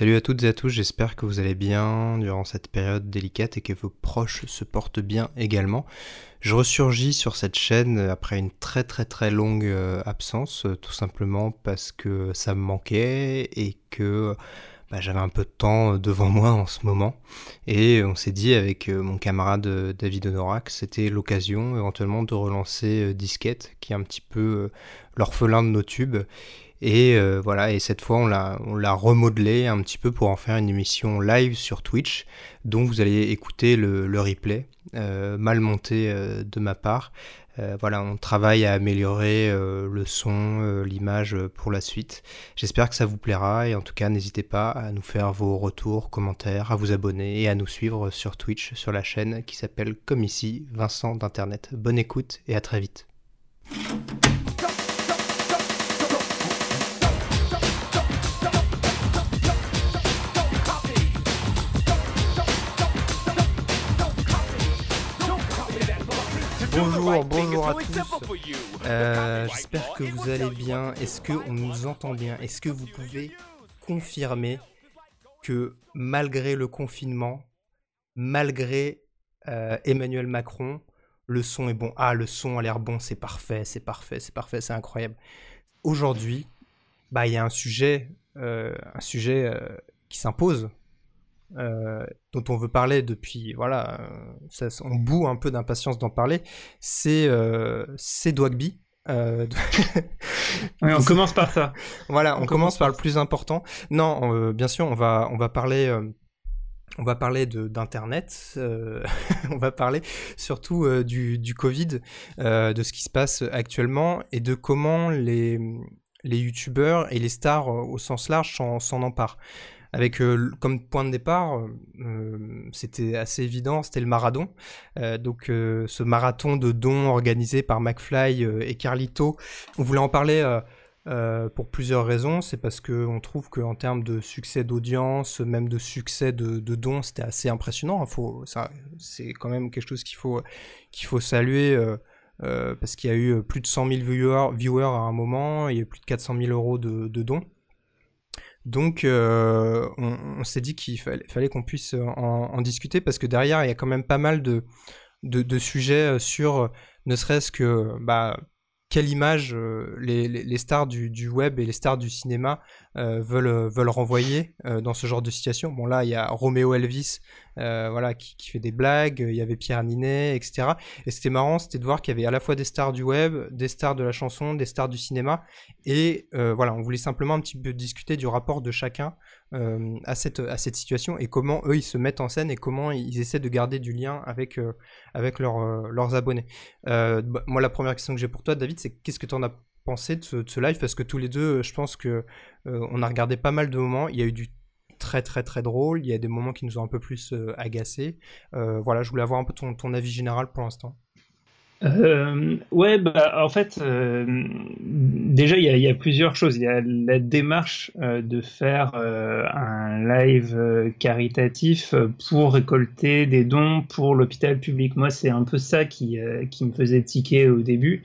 Salut à toutes et à tous, j'espère que vous allez bien durant cette période délicate et que vos proches se portent bien également. Je ressurgis sur cette chaîne après une très très très longue euh, absence, euh, tout simplement parce que ça me manquait et que bah, j'avais un peu de temps devant moi en ce moment. Et on s'est dit avec euh, mon camarade David Honorac que c'était l'occasion éventuellement de relancer Disquette, qui est un petit peu l'orphelin de nos tubes et euh, voilà, et cette fois on l'a, remodelé un petit peu pour en faire une émission live sur Twitch, dont vous allez écouter le, le replay, euh, mal monté euh, de ma part. voilà, on travaille à améliorer le son, l'image pour la suite. J'espère que ça vous plaira et en tout cas n'hésitez pas à nous faire vos retours, commentaires, à vous abonner et à nous suivre sur Twitch, sur la chaîne qui s'appelle comme ici, Vincent d'Internet. Bonne écoute et à très vite. Bonjour, bonjour à tous. Euh, j'espère que vous allez bien. Est-ce que on nous entend bien? Est-ce que vous pouvez confirmer que malgré le confinement, malgré euh, Emmanuel Macron, le son est bon? Ah, le son a l'air bon, c'est parfait, c'est parfait, c'est parfait, c'est incroyable. Aujourd'hui, bah il y a un sujet, euh, un sujet qui s'impose euh, dont on veut parler depuis, voilà, ça, on boue un peu d'impatience d'en parler, c'est euh, Dwagby. Euh, on commence par ça. Voilà, on, commence, par le plus important. Non, euh, bien sûr, on va, on va parler on va parler d'internet, on va parler surtout du, du, Covid, de ce qui se passe actuellement et de comment les, les youtubeurs et les stars au sens large s'en emparent avec euh, comme point de départ, euh, euh, c'était assez évident, c'était le marathon. donc ce marathon de dons organisé par McFly et Carlito, on voulait en parler. pour plusieurs raisons, c'est parce qu'on trouve qu'en termes de succès d'audience, même de succès de, dons, c'était assez impressionnant. c'est quand même quelque chose qu'il faut, qu'il faut saluer parce qu'il y a eu plus de 100 000 viewers, à un moment, il y a eu plus de 400 000 euros de dons. Donc, euh, on, s'est dit qu'il fallait, qu'on puisse en, discuter parce que derrière, il y a quand même pas mal de, sujets euh, sur, euh, ne serait-ce que, bah, quelle image les, stars du, web et les stars du cinéma veulent, veulent renvoyer dans ce genre de situation. Bon là, il y a Roméo Elvis euh, voilà, qui, fait des blagues, il y avait Pierre Ninet, etc. Et c'était marrant, c'était de voir qu'il y avait à la fois des stars du web, des stars de la chanson, des stars du cinéma, et euh, voilà, on voulait simplement un petit peu discuter du rapport de chacun euh, à, cette, situation et comment eux ils se mettent en scène et comment ils essaient de garder du lien avec, avec leurs abonnés. Bah, moi, la première question que j'ai pour toi, David, c'est qu'est-ce que tu en as pensé de ce, live parce que tous les deux, je pense que on a regardé pas mal de moments. Il y a eu du très très très drôle, il y a des moments qui nous ont un peu plus euh, agacés. Euh, voilà, je voulais avoir un peu ton, ton avis général pour l'instant. Euh, ouais, bah, en fait, déjà, il y, a plusieurs choses. Il y a la démarche de faire un live caritatif pour récolter des dons pour l'hôpital public. Moi, c'est un peu ça qui, qui me faisait tiquer au début.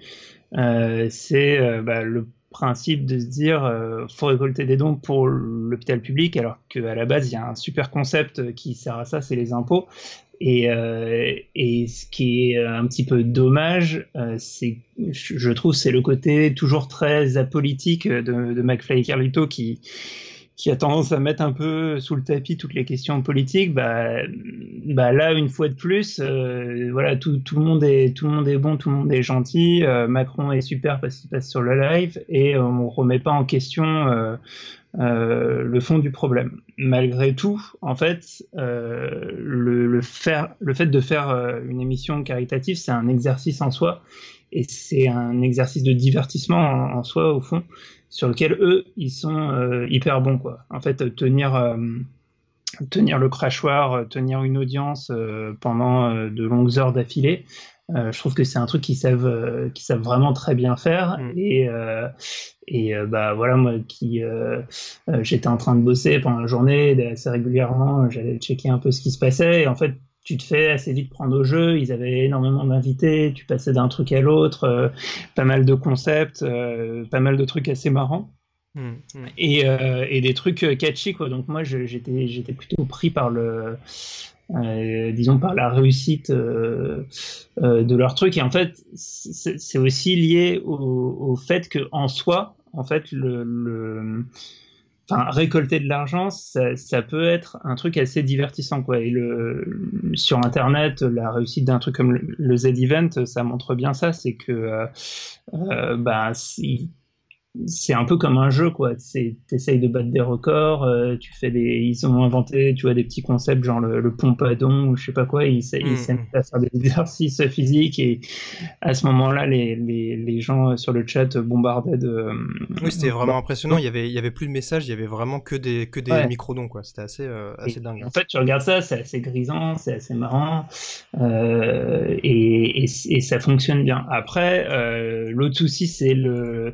C'est bah, le principe de se dire euh, faut récolter des dons pour l'hôpital public alors qu'à la base il y a un super concept qui sert à ça c'est les impôts. Et, euh, et ce qui est un petit peu dommage euh, c'est je trouve c'est le côté toujours très apolitique de, de McFly et Carlito qui qui a tendance à mettre un peu sous le tapis toutes les questions politiques, bah, bah là une fois de plus, euh, voilà tout, tout, le monde est tout le monde est bon, tout le monde est gentil. Euh, Macron est super parce qu'il passe sur le live et on remet pas en question euh, le fond du problème. Malgré tout, en fait, le, le, faire, le fait de faire une émission caritative, c'est un exercice en soi et c'est un exercice de divertissement en, en soi au fond sur lequel eux ils sont euh, hyper bons quoi. En fait, tenir euh, tenir le crachoir, euh, tenir une audience pendant de longues heures d'affilée. je trouve que c'est un truc qu'ils savent, savent vraiment très bien faire. Mm. Et, et bah voilà, moi qui j'étais en train de bosser pendant la journée assez régulièrement, j'allais checker un peu ce qui se passait. Et en fait, tu te fais assez vite prendre au jeu. Ils avaient énormément d'invités, tu passais d'un truc à l'autre, euh, pas mal de concepts, euh, pas mal de trucs assez marrants. Mmh, mmh. Et, et, des trucs catchy quoi. Donc moi j'étais j'étais plutôt pris par le euh, disons par la réussite euh, euh, de leur truc. Et en fait, c'est aussi lié au, au, fait que en soi, en fait, le, le enfin, récolter de l'argent, ça, peut être un truc assez divertissant, quoi. Et le, sur Internet, la réussite d'un truc comme le, Z-Event, ça montre bien ça, c'est que, euh, euh, bah, c'est un peu comme un jeu, quoi. Tu essayes de battre des records, euh, tu fais des. Ils ont inventé, tu vois, des petits concepts genre le, le pompadon ou je sais pas quoi. Ils s'aiment mmh. à faire des exercices physiques et à ce moment-là, les, les, les, gens sur le chat bombardaient de. Oui, c'était vraiment impressionnant. Il y avait, il y avait plus de messages, il y avait vraiment que des, que des microdons, quoi. C'était assez, euh, assez dingue. En fait, tu regardes ça, c'est assez grisant, c'est assez marrant euh, et, et, et, ça fonctionne bien. Après, euh, l'autre souci, c'est le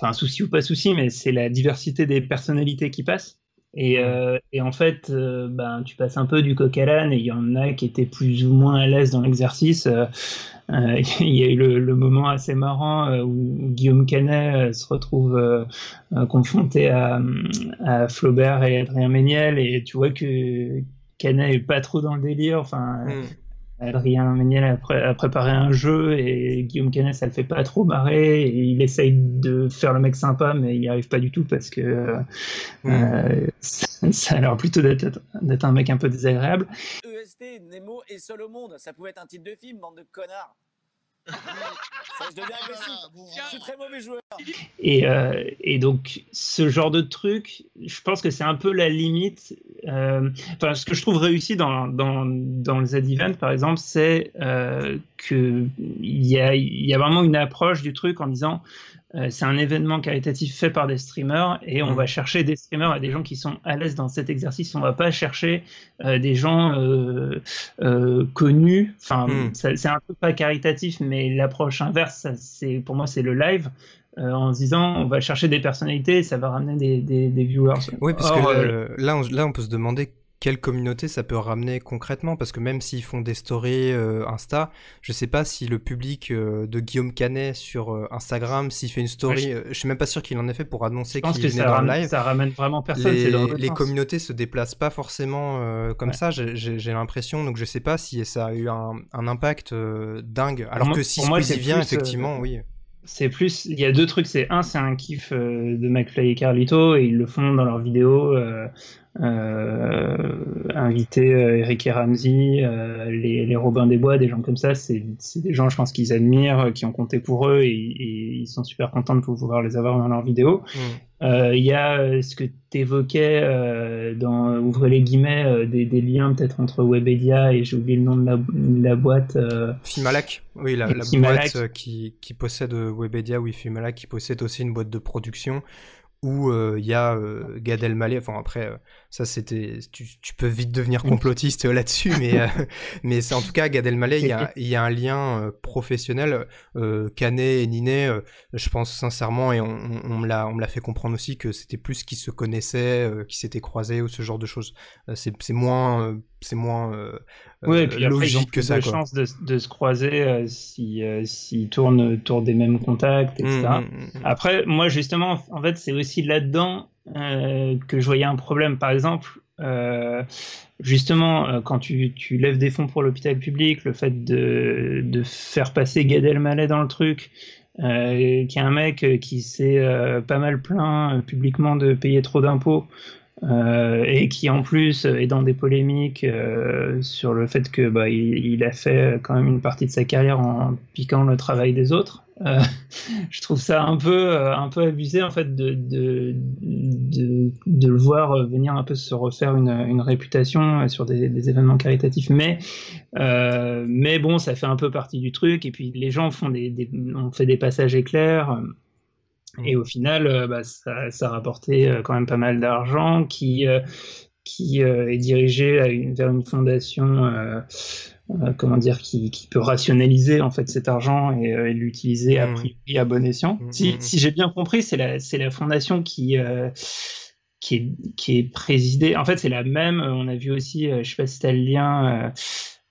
enfin souci ou pas souci, mais c'est la diversité des personnalités qui passent. Et, euh, et en fait, euh, ben, tu passes un peu du coq à l'âne et il y en a qui étaient plus ou moins à l'aise dans l'exercice. Euh, il y a eu le, moment assez marrant où Guillaume Canet se retrouve confronté à, à, Flaubert et Adrien Méniel et tu vois que Canet est pas trop dans le délire. Enfin, mm. Adrien Méniel a, préparé un jeu et Guillaume Canet ça le fait pas trop marrer et il essaye de faire le mec sympa mais il n'y arrive pas du tout parce que euh, ça, a l'air plutôt d'être un mec un peu désagréable. EST, Nemo est seul au monde, ça pouvait être un titre de film, bande de connards. Et, euh, et, donc, ce genre de truc, je pense que c'est un peu la limite. Euh, enfin, ce que je trouve réussi dans, dans, dans le Z-Event, par exemple, c'est euh, qu'il y a, y a vraiment une approche du truc en disant c'est un événement caritatif fait par des streamers et on mm. va chercher des streamers et des gens qui sont à l'aise dans cet exercice. On va pas chercher euh, des gens euh, connus. Enfin, mm. c'est un peu pas caritatif, mais l'approche inverse, c'est pour moi, c'est le live. en se disant on va chercher des personnalités et ça va ramener des, des, des viewers. Oui, parce que là, on, là, on peut se demander quelle communauté ça peut ramener concrètement Parce que même s'ils font des stories euh, Insta, je sais pas si le public euh, de Guillaume Canet sur euh, Instagram, s'il fait une story, je... suis même pas sûr qu'il en ait fait pour annoncer qu'il venait dans le live. Ça ramène vraiment personne. Les, les communautés se déplacent pas forcément comme ça, j'ai l'impression. Donc je sais pas si ça a eu un, un impact dingue. Alors que si Squeezie vient, effectivement, oui c'est plus il y a deux trucs c'est un c'est un kiff de McFly et Carlito et ils le font dans leurs vidéos inviter euh, Eric et Ramsey, euh, les, les Robins des Bois, des gens comme ça, c'est des gens, je pense, qu'ils admirent, qui ont compté pour eux et, ils sont super contents de pouvoir les avoir dans leurs vidéos. Mm. Il y a ce que tu évoquais dans Ouvrez les guillemets, des, des, liens peut-être entre Webedia et j'ai oublié le nom de la, la boîte. Fimalac, oui, la, la boîte qui, qui, possède Webedia, oui, Fimalac, qui possède aussi une boîte de production où il y a Gad Elmaleh, enfin après ça c'était tu, tu, peux vite devenir complotiste là-dessus mais mais c'est en tout cas Gad Elmaleh il y a, y a un lien professionnel Canet et Ninet je pense sincèrement et on, on, me l'a on me l'a fait comprendre aussi que c'était plus qu'ils se connaissaient qui s'étaient croisés ou ce genre de choses. C'est moins c'est moins euh, et puis logique que ça. De chance de, de, se croiser euh, si euh, s'ils tournent autour des mêmes contacts, etc. Mmh, mmh, mmh. Après, moi justement, en fait, c'est aussi là-dedans euh, que je voyais un problème. Par exemple, euh, justement, quand tu, tu, lèves des fonds pour l'hôpital public, le fait de, de faire passer Gad Elmaleh dans le truc, euh, qui est un mec qui s'est pas mal plaint publiquement de payer trop d'impôts. Euh, et qui en plus est dans des polémiques euh, sur le fait que bah, il, a fait quand même une partie de sa carrière en piquant le travail des autres. Euh, je trouve ça un peu euh, un peu abusé en fait de de, de, le voir venir un peu se refaire une, une réputation sur des, événements caritatifs. Mais euh, mais bon ça fait un peu partie du truc. Et puis les gens font des, des fait des passages éclairs et au final, euh, bah, ça, ça, a rapporté euh, quand même pas mal d'argent qui, euh, qui est dirigé à une, vers une fondation comment dire, qui, qui, peut rationaliser en fait cet argent et, et l'utiliser à mmh. priori à bon escient. Mmh, si, mmh, si j'ai bien compris, c'est la, c'est la fondation qui, euh, qui, est, qui est présidée. En fait, c'est la même. On a vu aussi, je sais pas si tu as le lien.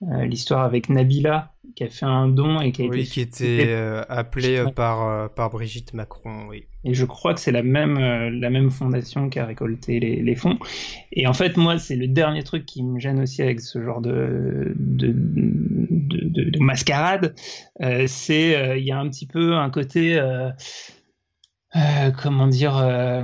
L'histoire avec Nabila qui a fait un don et qui a oui, été qui était appelé par par Brigitte Macron, oui. Et je crois que c'est la même la même fondation qui a récolté les, les fonds. Et en fait, moi, c'est le dernier truc qui me gêne aussi avec ce genre de de, de, de mascarade, c'est il y a un petit peu un côté euh, comment dire euh,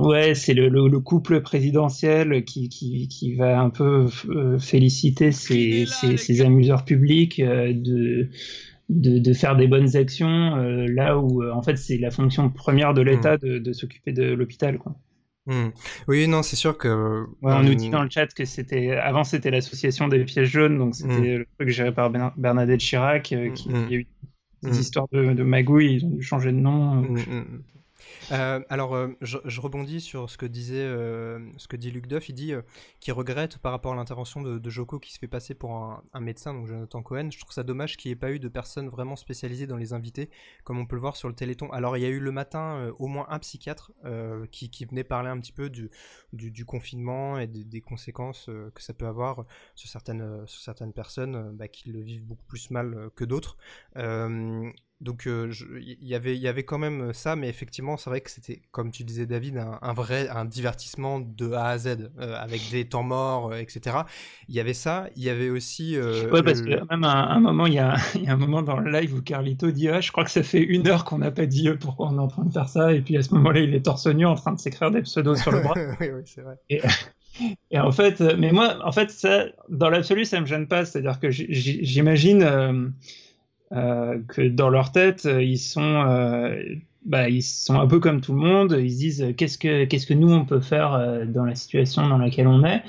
ouais c'est le, le, couple présidentiel qui, qui, qui va un peu euh, féliciter ses, ses, ses, amuseurs publics de, de, de, faire des bonnes actions là où en fait c'est la fonction première de l'État mmh. de, de s'occuper de l'hôpital quoi. Mmh. Oui, non, c'est sûr que. Ouais, on nous dit dans le chat que c'était. Avant, c'était l'association des pièges jaunes, donc c'était mmh. le truc géré par Bernadette Chirac, qui, mmh. qui a eu des mmh. histoires de, de magouilles, ils ont dû changer de nom. Mmh, euh, alors, euh, je, rebondis sur ce que disait, euh, ce que dit Luc Duff. Il dit qu'il regrette par rapport à l'intervention de, Joko qui se fait passer pour un, médecin, donc Jonathan Cohen. Je trouve ça dommage qu'il n'y ait pas eu de personnes vraiment spécialisées dans les invités, comme on peut le voir sur le Téléthon. Alors, il y a eu le matin au moins un psychiatre qui, venait parler un petit peu du, confinement et des, conséquences que ça peut avoir sur certaines, sur certaines personnes bah, qui le vivent beaucoup plus mal que d'autres. Donc il euh, y, avait, y avait quand même euh, ça, mais effectivement c'est vrai que c'était, comme tu disais David, un, un, vrai un divertissement de A à Z, euh, avec des temps morts, euh, etc. Il y avait ça, il y avait aussi... Euh, ouais, parce le... que même à un, moment, il y, a, y, a un moment dans le live où Carlito dit ah, je crois que ça fait une heure qu'on n'a pas dit pourquoi on est en train de faire ça », et puis à ce moment-là, il est torse nu en train de s'écrire des pseudos sur le bras. oui, oui, c'est vrai. Et, et, en fait, mais moi, en fait, ça, dans l'absolu, ça me gêne pas, c'est-à-dire que j'imagine euh, que dans leur tête, ils sont, euh, bah, ils sont un peu comme tout le monde. Ils se disent qu'est-ce que qu'est-ce que nous on peut faire euh, dans la situation dans laquelle on est?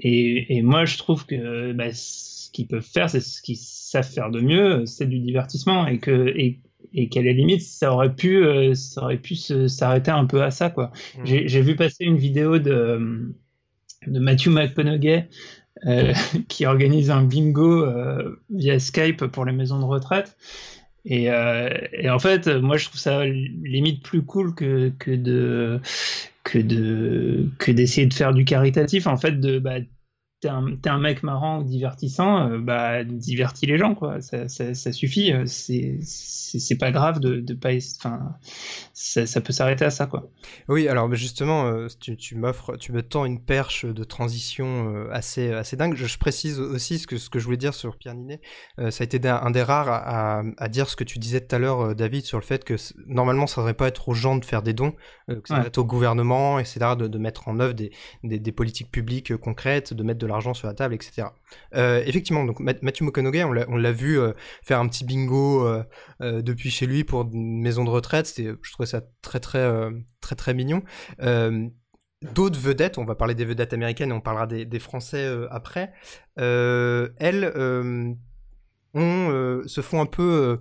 Et, et moi, je trouve que bah, ce qu'ils peuvent faire, c'est ce qu'ils savent faire de mieux, c'est du divertissement et que et, et qu'à la limite, ça aurait pu, ça aurait pu s'arrêter un peu à ça, quoi. Mmh. J'ai vu passer une vidéo de, de Matthew McConaughey euh, qui organise un bingo euh, via Skype pour les maisons de retraite. Et, euh, et, en fait, moi, je trouve ça limite plus cool que, que de que de que d'essayer de faire du caritatif. En fait, de bah, t'es un, mec marrant ou divertissant, euh, bah divertis les gens quoi. Ça, ça, ça suffit. Euh, c'est pas grave de, de pas. Enfin, ça, ça, peut s'arrêter à ça quoi. Oui, alors justement, euh, tu, tu m'offres, tu me tends une perche de transition assez assez dingue. Je, je, précise aussi ce que ce que je voulais dire sur Pierre Ninet. Euh, ça a été un, un des rares à, à, à, dire ce que tu disais tout à l'heure, David, sur le fait que normalement ça devrait pas être aux gens de faire des dons, que ça devrait être au gouvernement, etc., de, de mettre en œuvre des, des, des politiques publiques concrètes, de mettre de la l'argent sur la table, etc. Euh, effectivement, donc Matthew McConaughey, on l'a vu euh, faire un petit bingo euh, depuis chez lui pour une maison de retraite. je trouvais ça très très très très mignon. D'autres vedettes, on va parler des vedettes américaines et on parlera des, Français après. elles se font un peu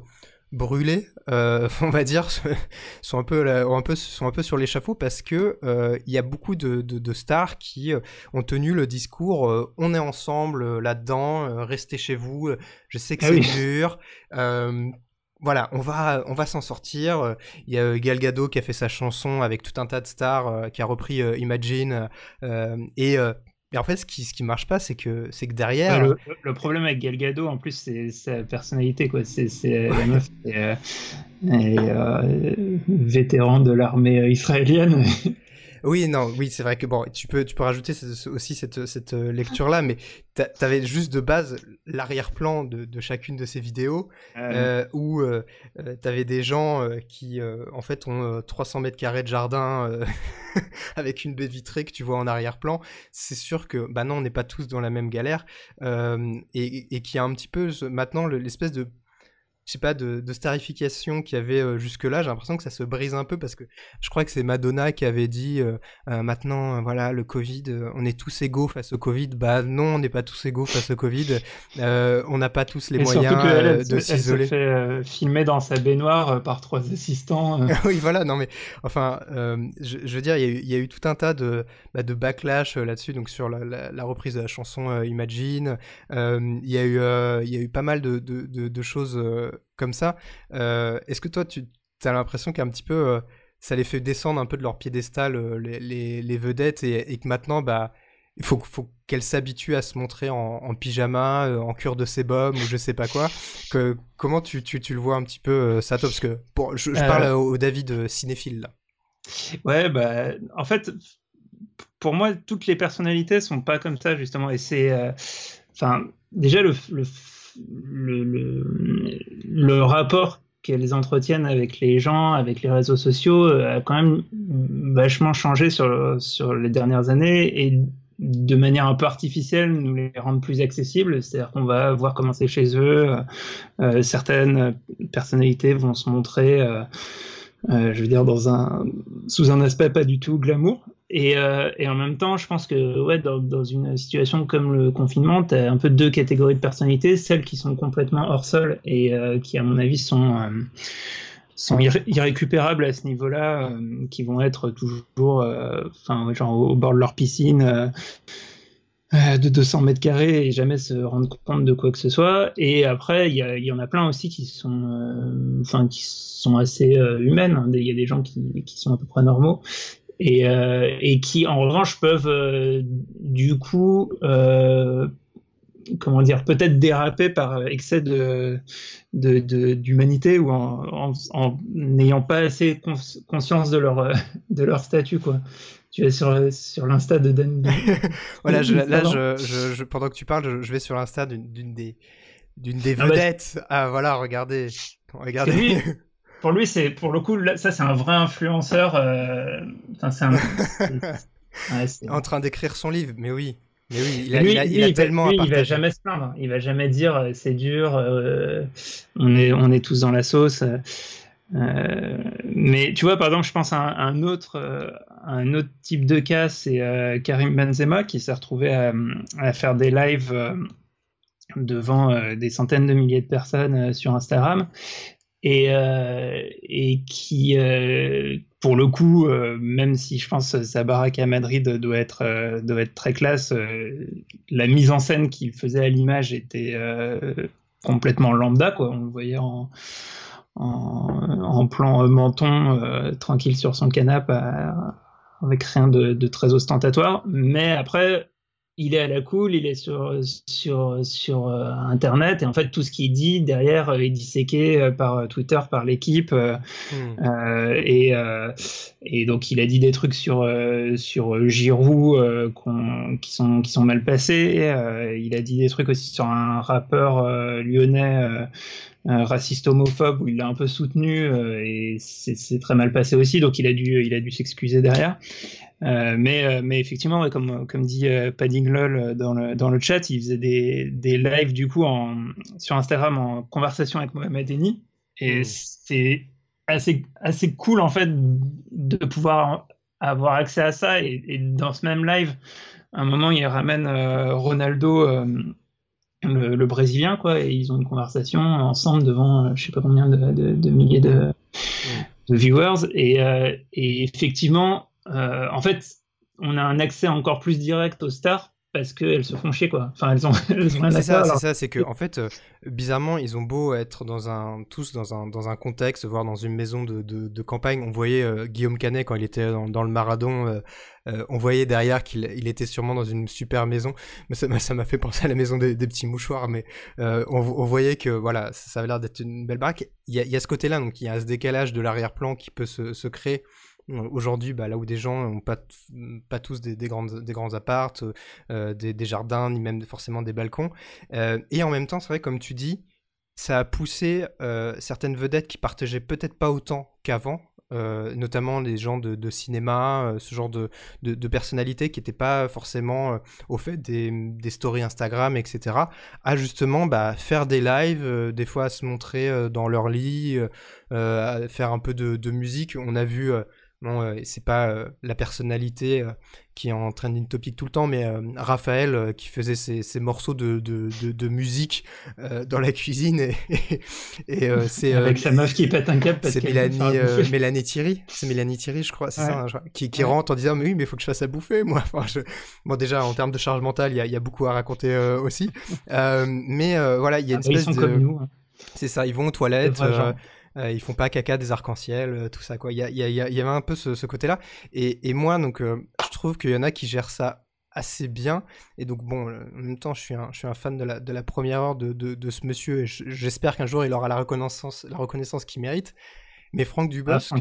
brûlés, euh, on va dire, sont un peu, un peu, sont un peu sur l'échafaud parce que euh, il y a beaucoup de, de, de stars qui euh, ont tenu le discours euh, on est ensemble là-dedans, restez chez vous. Je sais que ah c'est oui. dur. voilà, on va, on va s'en sortir. Il y a Gal Gadot qui a fait sa chanson avec tout un tas de stars, qui a repris Imagine et et en fait, ce qui, ce qui marche pas, c'est que, c'est que derrière. Ouais, le, le, problème avec Gal Gadot, en plus, c'est sa personnalité, quoi. C'est, la meuf est, euh, est euh, vétéran de l'armée israélienne. Oui, non, oui, c'est vrai que bon, tu peux, tu peux rajouter aussi cette, cette euh, lecture-là, mais t'avais juste de base l'arrière-plan de, de, chacune de ces vidéos euh, où euh, euh t'avais des gens qui, en fait, ont 300 mètres carrés de jardin avec une baie vitrée que tu vois en arrière-plan. C'est sûr que, bah non, on n'est pas tous dans la même galère et, et qui a un petit peu maintenant l'espèce de je sais pas, de, de starification qu'il y avait euh, jusque-là, j'ai l'impression que ça se brise un peu parce que je crois que c'est Madonna qui avait dit euh, euh, maintenant, voilà, le Covid, on est tous égaux face au Covid. Bah non, on n'est pas tous égaux face au Covid. on n'a pas tous les Et moyens elle, de s'isoler. Elle se fait filmer dans sa baignoire par trois assistants. oui, voilà, non mais enfin, je, je, veux dire, il y, a eu, il y, a eu tout un tas de, bah, de backlash là-dessus, donc sur la, la, la, reprise de la chanson Imagine. il y a eu, il y a eu pas mal de, de, de, de choses comme ça. Euh, Est-ce que toi, tu as l'impression qu'un petit peu, euh, ça les fait descendre un peu de leur piédestal, euh, les, les, les, vedettes, et, et, que maintenant, bah, il faut, faut qu'elle s'habitue à se montrer en, pyjama, en cure de sébum ou je sais pas quoi. Que, comment tu, tu, tu le vois un petit peu, euh, Sato Parce que je, parle au, David cinéphile là. Ouais, bah, en fait, pour moi, toutes les personnalités sont pas comme ça justement. Et c'est, enfin, déjà le, le, le, le rapport qu'elles entretiennent avec les gens, avec les réseaux sociaux, a quand même vachement changé sur, sur les dernières années et de manière un peu artificielle nous les rendre plus accessibles. C'est-à-dire qu'on va voir comment c'est chez eux. Euh, certaines personnalités vont se montrer, euh, euh, je veux dire, dans un, sous un aspect pas du tout glamour. Et, et en même temps, je pense que ouais, dans, une situation comme le confinement, tu as un peu deux catégories de personnalités. Celles qui sont complètement hors sol et qui, à mon avis, sont sont irrécupérables à ce niveau-là, euh, qui vont être toujours, euh, genre au, bord de leur piscine euh, de 200 mètres carrés et jamais se rendre compte de quoi que ce soit. Et après, il y, en a plein aussi qui sont, enfin, qui sont assez humaines. Il y a des gens qui, sont à peu près normaux. Et, et qui, en revanche, peuvent du coup comment dire, peut-être déraper par excès de, d'humanité ou en n'ayant pas assez conscience de leur, de leur statut, quoi. Tu es sur, sur l'insta de Dan. voilà, là, je, pendant que tu parles, je, vais sur l'insta d'une des, d'une des ah bah, vedettes. Ah, voilà, regardez. regardez. pour lui, c'est pour le coup, ça, c'est un vrai influenceur. Euh, c'est un... en train d'écrire son livre, mais oui. Mais oui, il a, il a, tellement il va jamais se plaindre. Il va jamais dire euh, c'est dur, euh, on, est, on est tous dans la sauce. Euh, mais tu vois, par exemple, je pense à un, autre, un autre type de cas, c'est Karim Benzema qui s'est retrouvé à, faire des lives devant des centaines de milliers de personnes sur Instagram et, et qui, pour le coup, euh, même si je pense sa baraque à Madrid doit être, euh, doit être très classe, euh, la mise en scène qu'il faisait à l'image était complètement lambda. Quoi. On le voyait en, en, plan menton, tranquille sur son canapé, avec rien de, de, très ostentatoire. Mais après, il est à la cool, il est sur, sur, sur euh, Internet, et en fait, tout ce qu'il dit derrière est disséqué euh, par Twitter, par l'équipe. Euh, hmm. et, et donc, il a dit des trucs sur, sur Giroud qui, sont, qui sont mal passés. il a dit des trucs aussi sur un rappeur lyonnais. Raciste homophobe où il l'a un peu soutenu et c'est très mal passé aussi donc il a dû il a dû s'excuser derrière euh, mais, euh, mais effectivement, comme, comme dit euh, Padding LOL dans le, dans le chat, il faisait des, des lives du coup en, sur Instagram en conversation avec Mohamed Eni. Et hmm. c'est assez, assez cool en fait de pouvoir avoir accès à ça. Et, dans ce même live, à un moment, il ramène Ronaldo. Le, brésilien quoi et ils ont une conversation ensemble devant je sais pas combien de, milliers de, viewers. Et, et effectivement euh, en fait, on a un accès encore plus direct aux stars parce qu'elles se font chier quoi. Enfin elles ont, C'est ça, c'est ça, c'est que en fait, euh, bizarrement, ils ont beau être dans un tous dans un dans un contexte, voire dans une maison de, de, campagne. On voyait euh, Guillaume Canet quand il était dans, le Maradon, on voyait derrière qu'il il était sûrement dans une super maison. Mais ça, ça m'a fait penser à la maison des, petits mouchoirs. Mais on, voyait que voilà, ça, avait l'air d'être une belle baraque. Il y a, il y a ce côté-là, donc il y a ce décalage de l'arrière-plan qui peut se, se créer Aujourd'hui, bah, là où des gens n'ont pas, pas tous des, grandes, des grands appartes, euh, des, jardins, ni même forcément des balcons. Euh, et en même temps, c'est vrai, comme tu dis, ça a poussé euh, certaines vedettes qui partageaient peut-être pas autant qu'avant, notamment les gens de, cinéma, ce genre de, de, personnalités qui n'étaient pas forcément au fait des, des, stories Instagram, etc., à justement bah, faire des lives, des fois à se montrer dans leur lit, à faire un peu de, musique. On a vu non, euh, c'est pas euh, la personnalité euh, qui est en trending topic tout le temps, mais Raphaël qui faisait ses, morceaux de, de, de, musique dans la cuisine et, et, c'est avec sa meuf qui pète un câble c'est Mélanie, Mélanie Thierry, c'est Mélanie Thierry, je crois, c'est ça, qui, qui rentre en disant mais oui, mais il faut que je fasse à bouffer, moi. Enfin, je... Bon, déjà en termes de charge mentale, il y a, y a, beaucoup à raconter aussi, mais voilà, il y a une ah, espèce de. Hein. C'est ça, ils vont aux toilettes. Euh, ils font pas caca des arcs-en-ciel, euh, tout ça quoi. Il y, avait un peu ce, côté-là. Et, moi donc, euh, je trouve qu'il y en a qui gèrent ça assez bien. Et donc, bon, en même temps, je suis un, je suis un fan de la, de la première heure de, de, ce monsieur et j'espère qu'un jour il aura la reconnaissance, la reconnaissance qu'il mérite. Mais Franck Dubosc,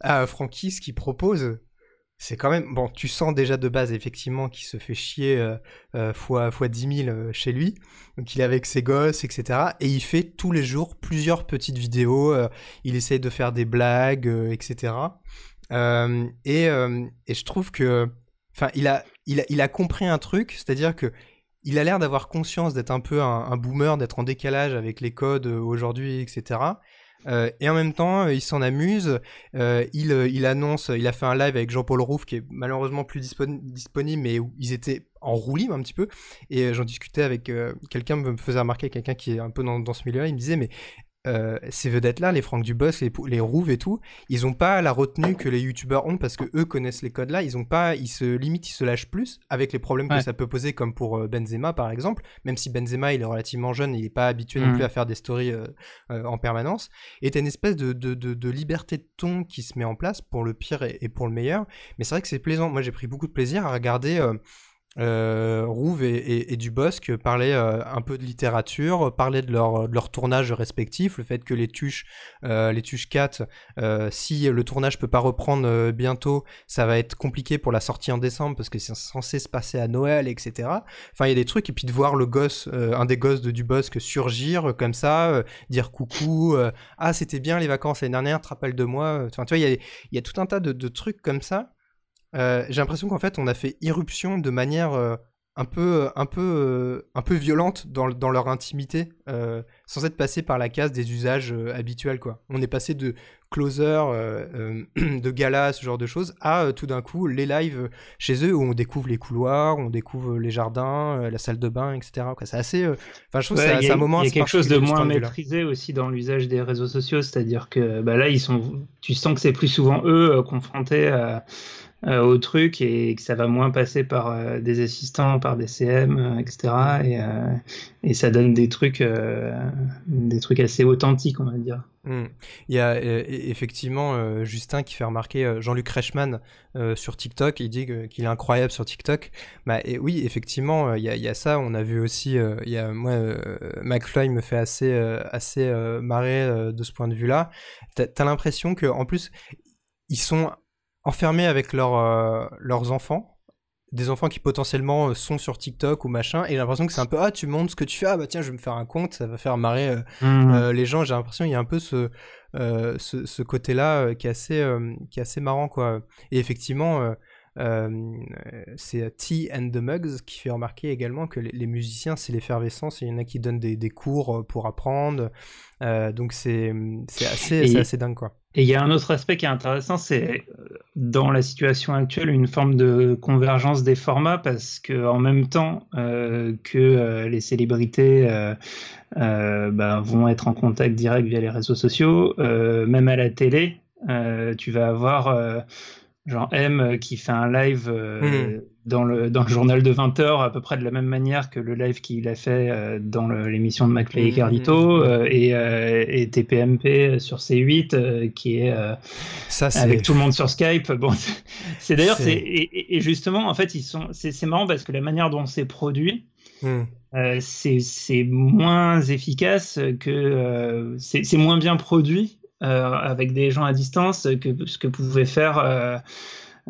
ah, Francky. ce qu'il propose, c'est quand même. Bon, tu sens déjà de base, effectivement, qu'il se fait chier euh, euh, fois, fois 10 000 euh, chez lui. Donc, il est avec ses gosses, etc. Et il fait tous les jours plusieurs petites vidéos. il essaye de faire des blagues, etc. Et, et, je trouve que. Enfin, il a, il, a, il a compris un truc, c'est-à-dire que. Il a l'air d'avoir conscience d'être un peu un boomer, d'être en décalage avec les codes aujourd'hui, etc. Euh, et en même temps, euh, il s'en amuse. Euh, il, annonce, il a fait un live avec Jean-Paul Rouff qui est malheureusement plus disponible, mais où ils étaient en roue un petit peu. Et j'en discutais avec quelqu'un, me faisait remarquer, quelqu'un qui est un peu dans, dans ce milieu-là, il me disait, mais euh, ces vedettes-là, les Franck Dubosc, les, les Rouves et tout, ils ont pas la retenue que les youtubeurs ont parce que eux connaissent les codes-là. Ils ont pas, ils se limitent, ils se lâchent plus avec les problèmes que ça peut poser, comme pour euh, Benzema par exemple. Même si Benzema il est relativement jeune, il est pas habitué non mm. plus à faire des stories euh, en permanence. Et t'as une espèce de, de, de, liberté de ton qui se met en place pour le pire et, et pour le meilleur. Mais c'est vrai que c'est plaisant. Moi j'ai pris beaucoup de plaisir à regarder euh, Rouve et, et, Dubosc parlaient euh, un peu de littérature, parlaient de leur, de leur tournage respectif, le fait que les Tuches, euh, les Tuches 4, euh, si le tournage peut pas reprendre euh, bientôt, ça va être compliqué pour la sortie en décembre parce que c'est censé se passer à Noël, etc. Enfin, il y a des trucs, et puis de voir le gosse, un des gosses de Dubosc surgir comme ça, dire coucou, ah c'était bien les vacances l'année dernière, te de moi. Enfin, tu vois, il y a, y a tout un tas de, de trucs comme ça euh, j'ai l'impression qu'en fait, on a fait irruption de manière euh, un peu, un peu, euh, un peu violente dans, dans leur intimité, sans être passé par la case des usages habituels. Quoi. On est passé de closer, de gala, ce genre de choses, à tout d'un coup les lives chez eux où on découvre les couloirs, on découvre les jardins, la salle de bain, etc. C'est assez. Enfin, je trouve que c'est un moment. Il y a quelque chose de moins maîtrisé aussi dans l'usage des réseaux sociaux, c'est-à-dire que bah, là, ils sont, tu sens que c'est plus souvent eux confrontés à euh, au truc et que ça va moins passer par euh, des assistants, par des CM, etc. Et, et, ça donne des trucs, euh, des trucs assez authentiques, on va dire. Hmm. Il y a effectivement Justin qui fait remarquer Jean-Luc Reichmann sur TikTok. Il dit qu'il est incroyable sur TikTok. Bah, et oui, effectivement, il y, a, ça. On a vu aussi. moi, McFly me fait assez, assez marrer de ce point de vue-là. T'as as, l'impression que, en plus, ils sont enfermés avec euh, leurs enfants, des enfants qui potentiellement euh, sont sur TikTok ou machin, et j'ai l'impression que c'est un peu ah tu montres ce que tu fais, ah bah tiens je vais me faire un compte, ça va faire marrer euh, mmh. les gens. J'ai l'impression qu'il y a un peu ce ce, côté-là qui est assez qui est assez marrant quoi. Et effectivement. c'est T and the Mugs qui fait remarquer également que les, musiciens, c'est l'effervescence. Il y en a qui donnent des, des cours pour apprendre. donc c'est assez, assez dingue. Quoi. Et il y a un autre aspect qui est intéressant, c'est euh, dans la situation actuelle une forme de convergence des formats parce que en même temps euh, que euh, les célébrités bah, vont être en contact direct via les réseaux sociaux, même à la télé, tu vas avoir genre M qui fait un live mmh dans le, dans le journal de 20 heures à peu près de la même manière que le live qu'il a fait euh, dans l'émission de McPlay et mmh, Carlito. Euh, et, euh, et, TPMP sur C8 qui est Ça, avec tout le monde sur Skype. Bon, c'est d'ailleurs c'est et, et, justement en fait ils sont c'est marrant parce que la manière dont c'est produit c'est moins efficace que c'est moins bien produit avec des gens à distance que ce que pouvait faire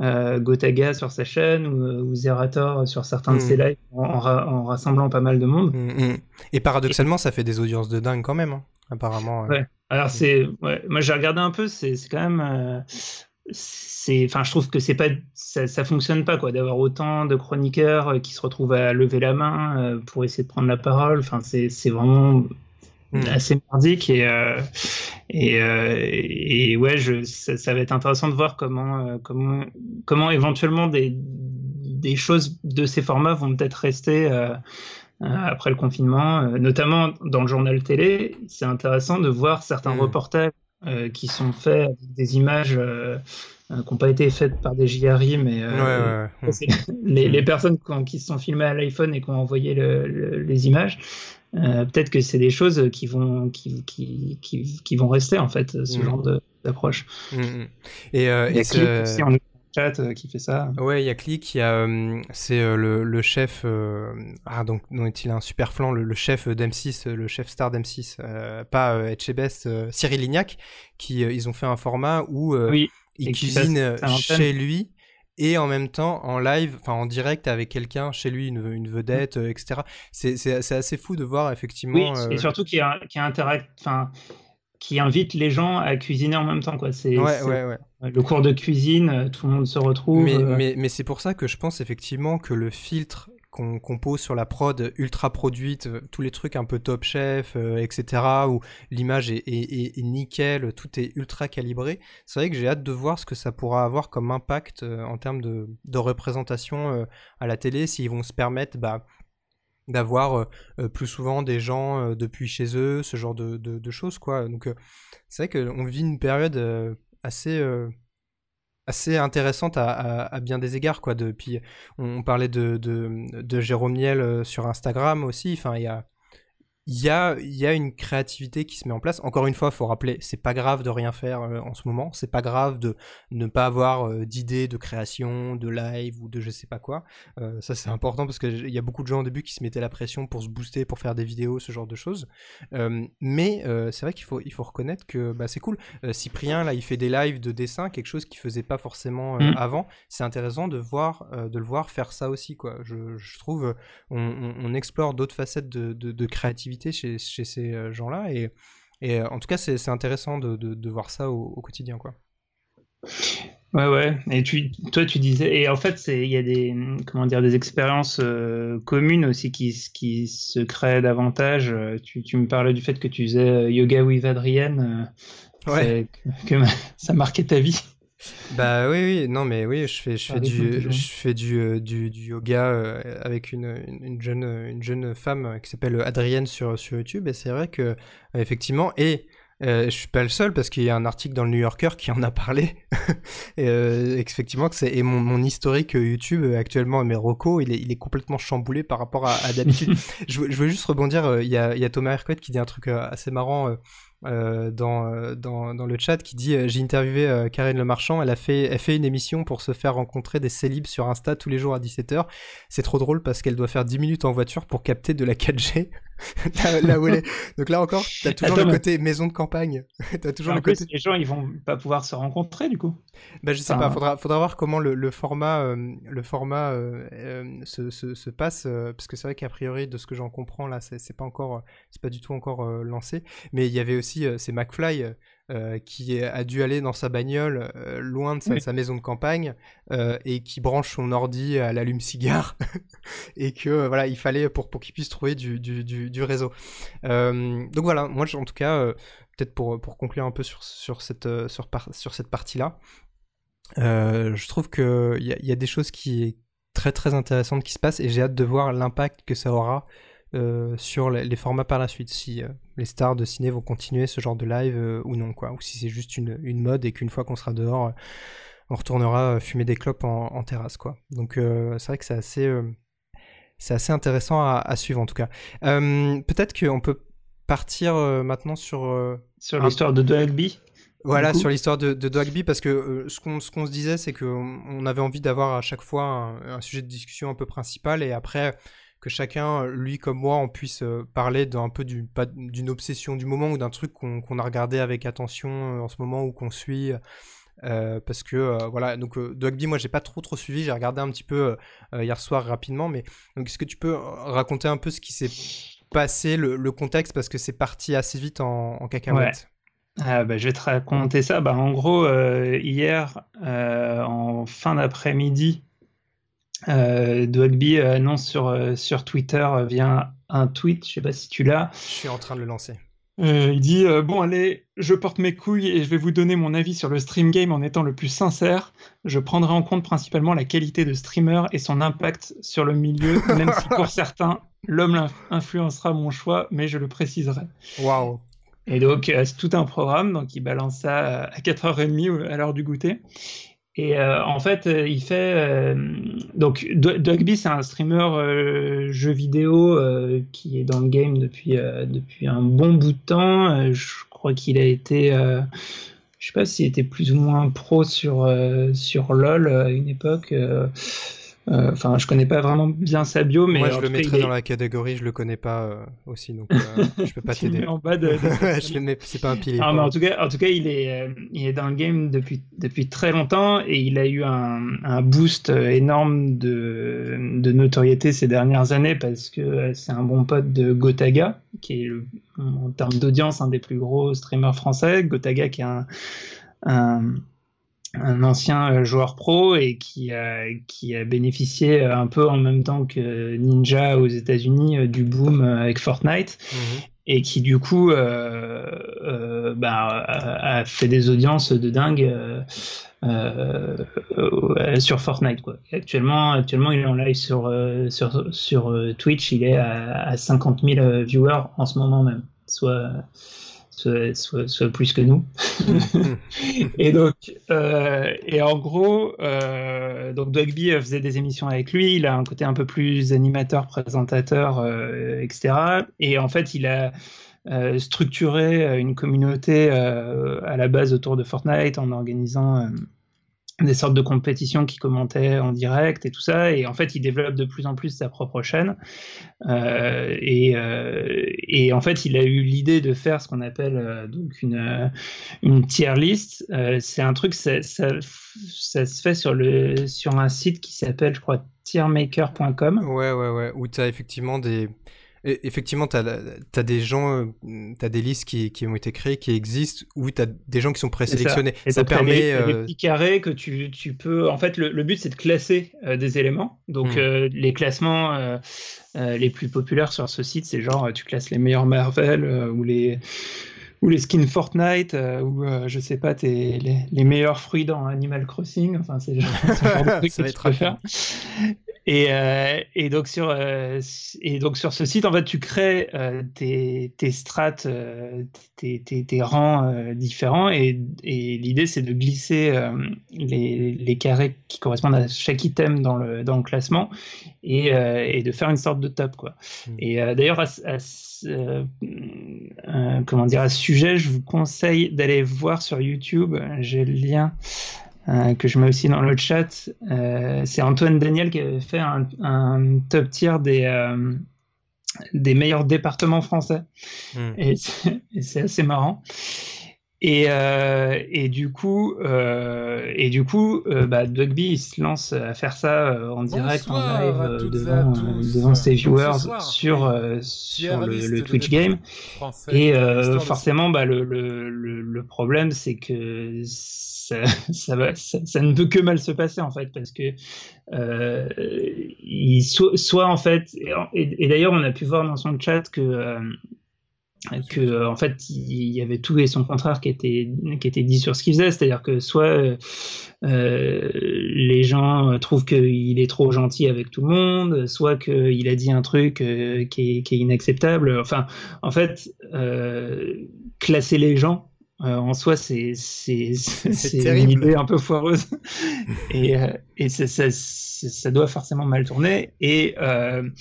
euh, Gotaga sur sa chaîne ou, Zerator sur certains de ses hmm. lives en, rassemblant pas mal de monde. Hmm, hmm. Et paradoxalement, ça fait des audiences de dingue quand même, hein, apparemment. Ouais. Alors c'est, moi j'ai regardé un peu, c'est quand même, euh, c'est, enfin je trouve que c'est pas, ça, ça, fonctionne pas quoi, d'avoir autant de chroniqueurs euh, qui se retrouvent à lever la main euh, pour essayer de prendre la parole. Enfin c'est vraiment Hmm. assez merdique et euh, et, euh, et ouais je ça, ça, va être intéressant de voir comment euh, comment comment éventuellement des des choses de ces formats vont peut-être rester après le confinement notamment dans le journal télé c'est intéressant de voir certains hmm. reportages qui sont faits avec des images qui n'ont pas été faites par des JRI, mais euh, les, les, personnes qui, se sont filmées à l'iPhone et qui ont envoyé le, les images, peut-être que c'est des choses qui vont, qui, qui, qui, qui, vont rester en fait, ce mm. genre d'approche. Mm, mm. Et, euh, et chat qui fait ça. Ouais, il y a Click, il y a c'est le, le, chef ah donc dont est-il un super flanc le, chef d'M6, le chef star d'M6, pas Etchebest, Cyril Lignac, qui ils ont fait un format où il cuisine chez lui et en même temps en live, enfin en direct avec quelqu'un chez lui, une, une vedette, mmh. etc. C'est assez fou de voir effectivement. Oui, et surtout qu'il y a, qu enfin qui invite les gens à cuisiner en même temps. Quoi. C'est, ouais, ouais, ouais. Le cours de cuisine, euh, tout le monde se retrouve. Mais, euh. mais, mais c'est pour ça que je pense effectivement que le filtre qu'on pose sur la prod ultra produite, euh, tous les trucs un peu top chef, etc., où l'image est, nickel, tout est ultra calibré, c'est vrai que j'ai hâte de voir ce que ça pourra avoir comme impact en termes de, représentation à la télé, s'ils vont se permettre... Bah, d'avoir euh, euh, plus souvent des gens euh, depuis chez eux, ce genre de, de, choses, quoi. Donc, c'est vrai qu'on vit une période assez assez intéressante à, à, bien des égards quoi. Depuis on, parlait de, de, de Jérôme Niel sur Instagram aussi. Enfin il y a il y a, y a une créativité qui se met en place. Encore une fois, il faut rappeler, c'est pas grave de rien faire euh, en ce moment. C'est pas grave de ne pas avoir euh, d'idées de création, de live ou de je sais pas quoi. Euh, ça, c'est important parce qu'il y a beaucoup de gens au début qui se mettaient la pression pour se booster, pour faire des vidéos, ce genre de choses. mais c'est vrai qu'il faut, il faut reconnaître que bah, c'est cool. Cyprien, là, il fait des lives de dessin, quelque chose qu'il faisait pas forcément mm. avant. C'est intéressant de, voir, de le voir faire ça aussi. Quoi. Je, je trouve, on, on, explore d'autres facettes de, de, de créativité chez, ces euh, gens-là. Et, et euh, en tout cas, c'est intéressant de, de, voir ça au, quotidien. quoi. Ouais, ouais. Et tu, toi, tu disais, et en fait, il y a des, comment dire, des expériences euh, communes aussi qui, qui se créent davantage. Tu, tu, me parlais du fait que tu faisais yoga with Adrienne, ouais. que, ça marquait ta vie. Bah oui, oui, non, mais oui, je fais, je fais, du, je fais du, euh, du, du, yoga euh, avec une, une, jeune, une jeune femme qui s'appelle Adrienne sur, sur YouTube, et c'est vrai que, effectivement, et euh, je suis pas le seul parce qu'il y a un article dans le New Yorker qui en a parlé. et, euh, effectivement, que c'est et mon, mon, historique YouTube actuellement, mes Rocco, il est, il est complètement chamboulé par rapport à, à d'habitude. je, je, veux juste rebondir. Il y a, il y a Thomas Hercouet qui dit un truc assez marrant. Euh, dans, euh, dans, dans, le chat qui dit euh, j'ai interviewé Karine Le Marchand, elle a fait elle fait une émission pour se faire rencontrer des célibes sur Insta tous les jours à 17h. C'est trop drôle parce qu'elle doit faire 10 minutes en voiture pour capter de la 4G là, où elle est. Donc là encore, t'as toujours le côté maison de campagne. as toujours le côté... les gens ils vont pas pouvoir se rencontrer du coup. Bah je sais pas, faudra faudra voir comment le, le format le format se, se, se, passe parce que c'est vrai qu'a priori de ce que j'en comprends là c'est pas encore c'est pas du tout encore lancé mais il y avait aussi euh, c'est McFly euh, euh, qui a dû aller dans sa bagnole loin de sa, maison de campagne et qui branche son ordi à l'allume-cigare et que voilà il fallait pour, pour qu'il puisse trouver du, du, du, réseau. donc voilà, moi en tout cas, peut-être pour, pour conclure un peu sur, sur cette, sur, sur cette partie-là, je trouve qu'il y, y a des choses qui est très très intéressantes qui se passent et j'ai hâte de voir l'impact que ça aura euh, sur les, formats par la suite, si euh, les stars de ciné vont continuer ce genre de live euh, ou non, quoi, ou si c'est juste une, une, mode et qu'une fois qu'on sera dehors, on retournera fumer des clopes en, terrasse, quoi. Donc c'est vrai que c'est assez, c'est assez intéressant à, suivre en tout cas. Peut-être qu'on peut partir maintenant sur sur l'histoire de Dogby. Voilà, sur l'histoire de, de Dogby, parce que ce qu'on se disait, c'est qu'on on avait envie d'avoir à chaque fois un, un, sujet de discussion un peu principal, et après, que chacun, lui comme moi, on puisse euh, parler d'un peu d'une obsession du moment ou d'un truc qu'on a regardé avec attention euh, en ce moment ou qu'on suit. Euh, parce que voilà donc Dogby moi j'ai pas trop trop suivi j'ai regardé un petit peu hier soir rapidement mais donc est-ce que tu peux raconter un peu ce qui s'est passé le, contexte? Parce que c'est parti assez vite en, cacahuète ah, bah, je vais te raconter ça. Bah, en gros, hier, en fin d'après-midi, euh, euh, annonce sur, euh, sur Twitter euh, via un tweet, je sais pas si tu l'as. Je suis en train de le lancer. il dit Bon, allez, je porte mes couilles et je vais vous donner mon avis sur le stream game en étant le plus sincère. Je prendrai en compte principalement la qualité de streamer et son impact sur le milieu, même si pour certains, l'homme influencera mon choix, mais je le préciserai. Waouh! Et donc, c'est tout un programme, donc il balance ça à 4h30 à l'heure du goûter. Et euh, en fait, euh, il fait euh, donc Dogby, c'est un streamer jeu vidéo qui est dans le game depuis depuis un bon bout de temps. je crois qu'il a été je sais pas s'il était plus ou moins pro sur, sur LoL à une époque. Enfin, je connais pas vraiment bien sa bio, mais moi je le mettrais dans la catégorie, je le connais pas euh, aussi, donc euh, je peux pas t'aider. en bas de. je le mets, c'est pas un pilier. Ah, en tout cas, en tout cas, il est, il est dans le game depuis depuis très longtemps et il a eu un, un boost énorme de, de notoriété ces dernières années parce que c'est un bon pote de Gotaga, qui est en termes d'audience un des plus gros streamers français. Gotaga, qui est un, un un ancien euh, joueur pro et qui a, qui a bénéficié euh, un peu en même temps que Ninja aux États-Unis euh, du boom avec Fortnite mhm. et qui du coup euh, bah, a, fait des audiences de dingue euh, sur Fortnite. Quoi. Actuellement, actuellement, il est en live sur, sur, sur Twitch, il est à, à 50 000 viewers en ce moment même. Soit soit, soit, plus que nous. et donc, euh, et en gros, euh, donc Dogby faisait des émissions avec lui. Il a un côté un peu plus animateur, présentateur, euh, etc. Et en fait, il a euh, structuré une communauté à la base autour de Fortnite en organisant des sortes de compétitions qui commentaient en direct et tout ça. Et en fait, il développe de plus en plus sa propre chaîne. Euh, et, euh, et, en fait, il a eu l'idée de faire ce qu'on appelle euh, donc une, une tier list. C'est un truc, ça, ça, ça, se fait sur, le, sur un site qui s'appelle, je crois, tiermaker.com. Ouais, ouais, ouais, où tu as effectivement des effectivement, tu as, des gens, euh, tu as des listes qui, qui, ont été créées, qui existent, où tu as des gens qui sont présélectionnés. Ça. ça permet. Des, euh... des, petits carrés que tu, tu peux. En fait, le, le but, c'est de classer euh, des éléments. Donc, hmm. euh, les classements euh, les plus populaires sur ce site, c'est genre, tu classes les meilleurs Marvel ou les ou les skins Fortnite, euh, ou euh, je sais pas, les, les, meilleurs fruits dans Animal Crossing. Enfin, c'est le genre, de truc que tu peux faire. Et, euh, et, donc sur, euh, et donc sur ce site, en fait, tu crées euh, tes, tes strates, euh, tes, tes, tes, rangs différents, et, et l'idée c'est de glisser les, les, carrés qui correspondent à chaque item dans le, dans le classement, et, et de faire une sorte de top, quoi. Mmh. Et d'ailleurs, à, à, comment dire, à ce sujet, je vous conseille d'aller voir sur YouTube. J'ai le lien. Euh, que je mets aussi dans le chat. Euh, c'est Antoine Daniel qui avait fait un, un top tier des, euh, des meilleurs départements français. Mm. Et c'est assez marrant. Et, euh, et, du coup, euh, et du coup, euh, bah, Dugby il se lance à faire ça en direct, en live, devant, devant ses viewers sur, sur le, le, Twitch game. Et forcément, bah, le, le, le, problème, c'est que ça, ça, va, ça, ça, ne peut que mal se passer en fait, parce que il soit, soit, en fait, et, et d'ailleurs, on a pu voir dans son chat que que euh, en fait il y avait tout et son contraire qui était qui était dit sur ce qu'il faisait. C'est-à-dire que soit euh, les gens trouvent qu'il est trop gentil avec tout le monde soit qu'il a dit un truc euh, qui, est, qui, est, inacceptable. Enfin en fait euh, classer les gens euh, en soi c'est c'est c'est une idée un peu foireuse. Et et ça, ça, ça doit forcément mal tourner. Et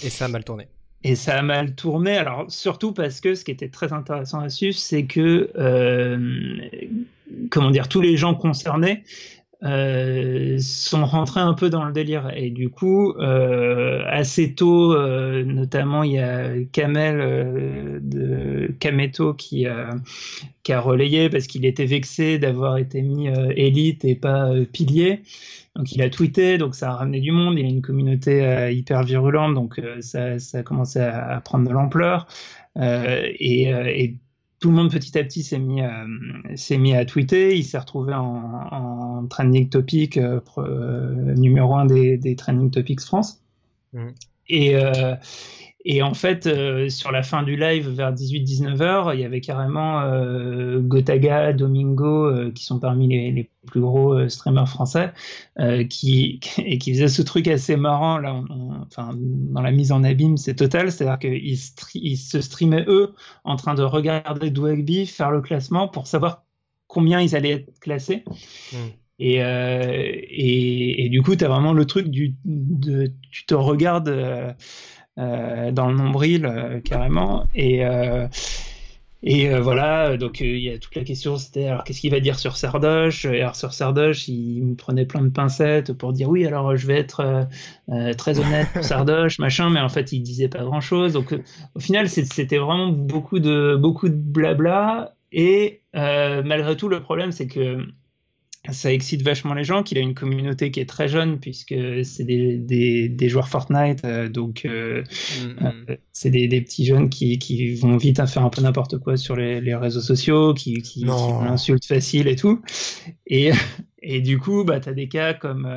et ça a mal tourné et ça a mal tourné, alors surtout parce que ce qui était très intéressant à suivre, c'est que, euh, comment dire, tous les gens concernés euh, sont rentrés un peu dans le délire. Et du coup, euh, assez tôt, notamment, il y a Kamel de Kameto qui a, relayé parce qu'il était vexé d'avoir été mis élite et pas pilier. Donc il a tweeté, donc ça a ramené du monde. Il a une communauté euh, hyper virulente, donc euh, ça, ça, a commencé à, à prendre de l'ampleur. Euh, et, et, tout le monde petit à petit s'est mis, s'est mis à tweeter. Il s'est retrouvé en, en trending topic numéro un des, des trending topics France. Mmh. Et, et en fait, euh, sur la fin du live, vers 18-19 heures, il y avait carrément euh, Gotaga, Domingo, euh, qui sont parmi les, les plus gros streamers français, qui, et qui faisaient ce truc assez marrant. Là, on, on, enfin, dans la mise en abîme, c'est total. C'est-à-dire qu'ils ils se streamaient, eux, en train de regarder Dwagby faire le classement pour savoir combien ils allaient être classés. Mm. Et, euh, et, et, du coup, tu as vraiment le truc du, de, tu te regardes euh, dans le nombril euh, carrément. Et, euh, Et euh, voilà, donc euh, il y a toute la question, c'était alors qu'est-ce qu'il va dire sur Sardoche? Et alors sur Sardoche, il me prenait plein de pincettes pour dire oui, alors je vais être très honnête pour Sardoche, machin, mais en fait il disait pas grand-chose. Donc au final, c'était vraiment beaucoup de beaucoup de blabla. Et malgré tout, le problème, c'est que ça excite vachement les gens, qu'il a une communauté qui est très jeune, puisque c'est des, des, des, joueurs Fortnite, euh, donc euh, mm, mm. euh, c'est des, des, petits jeunes qui, qui, vont vite à faire un peu n'importe quoi sur les, les, réseaux sociaux, qui, qui, qui insultent facile et tout. Et, et du coup, bah, tu as des cas comme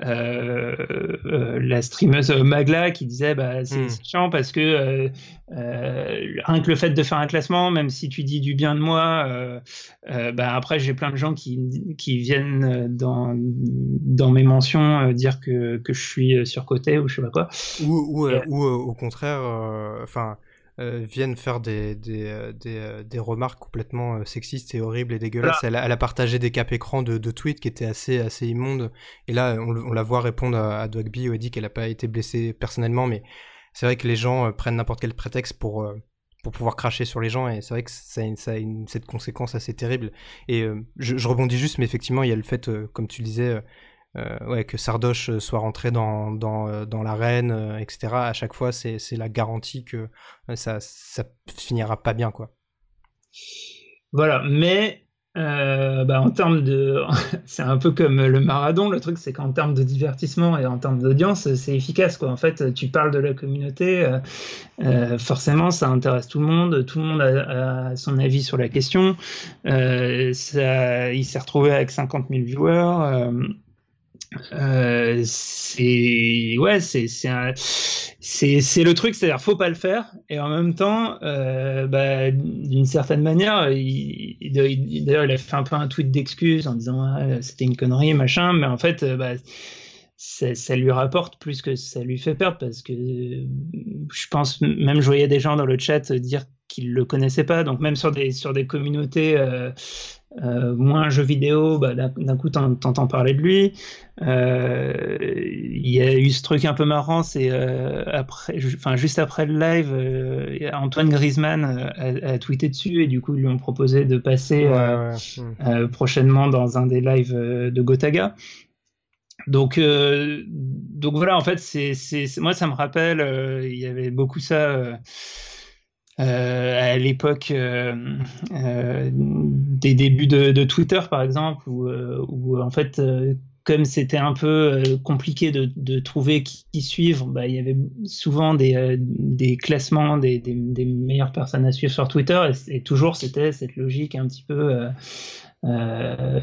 la streameuse Magla qui disait bah, c'est hmm. chiant parce que rien que le fait de faire un classement, même si tu dis du bien de moi, bah, après j'ai plein de gens qui, qui viennent dans, dans mes mentions dire que, que je suis surcoté ou je sais pas quoi. Ou, ou, ou au contraire, enfin euh, viennent faire des, des, euh, euh, des, remarques complètement sexistes et horribles et dégueulasses. Elle, a, partagé des cap écrans de, de tweets qui étaient assez, assez immondes. Et là, on, la voit répondre à, à Dogby où elle dit qu'elle n'a pas été blessée personnellement, mais c'est vrai que les gens prennent n'importe quel prétexte pour, pour pouvoir cracher sur les gens et c'est vrai que ça a, une, ça a une, cette conséquence assez terrible. Et je, je, rebondis juste, mais effectivement, il y a le fait, comme tu le disais, ouais, que Sardoche euh, soit rentré dans, dans, euh, dans l'arène, etc. À chaque fois, c'est la garantie que ça, ça finira pas bien, quoi. Voilà, mais bah, en termes de. c'est un peu comme le marathon, le truc, c'est qu'en termes de divertissement et en termes d'audience, c'est efficace. Quoi. En fait, tu parles de la communauté, forcément, ça intéresse tout le monde, tout le monde a, son avis sur la question. ça, il s'est retrouvé avec 50 000 viewers. Euh, c'est ouais c'est c'est le truc c'est-à-dire faut pas le faire. Et en même temps euh, bah, d'une certaine manière il, d'ailleurs il a fait un peu un tweet d'excuse en disant ah, c'était une connerie machin. Mais en fait euh, bah, ça, lui rapporte plus que ça lui fait perdre parce que je pense même je voyais des gens dans le chat dire qu'ils le connaissaient pas. Donc même sur des sur des communautés euh, moins jeux vidéo, bah, d'un coup t'entends parler de lui. Euh, il y a eu ce truc un peu marrant, c'est euh, après, enfin juste après le live, euh, Antoine Griezmann a, a, tweeté dessus et du coup ils lui ont proposé de passer prochainement dans un des lives de Gotaga. Donc, donc voilà, en fait, c'est, moi ça me rappelle, il y avait beaucoup ça à l'époque euh, euh, des débuts de, Twitter, par exemple, où, en fait comme c'était un peu compliqué de, trouver qui, suivre, bah, il y avait souvent des, des classements des, des, meilleures personnes à suivre sur Twitter, et, et toujours c'était cette logique un petit peu euh, euh,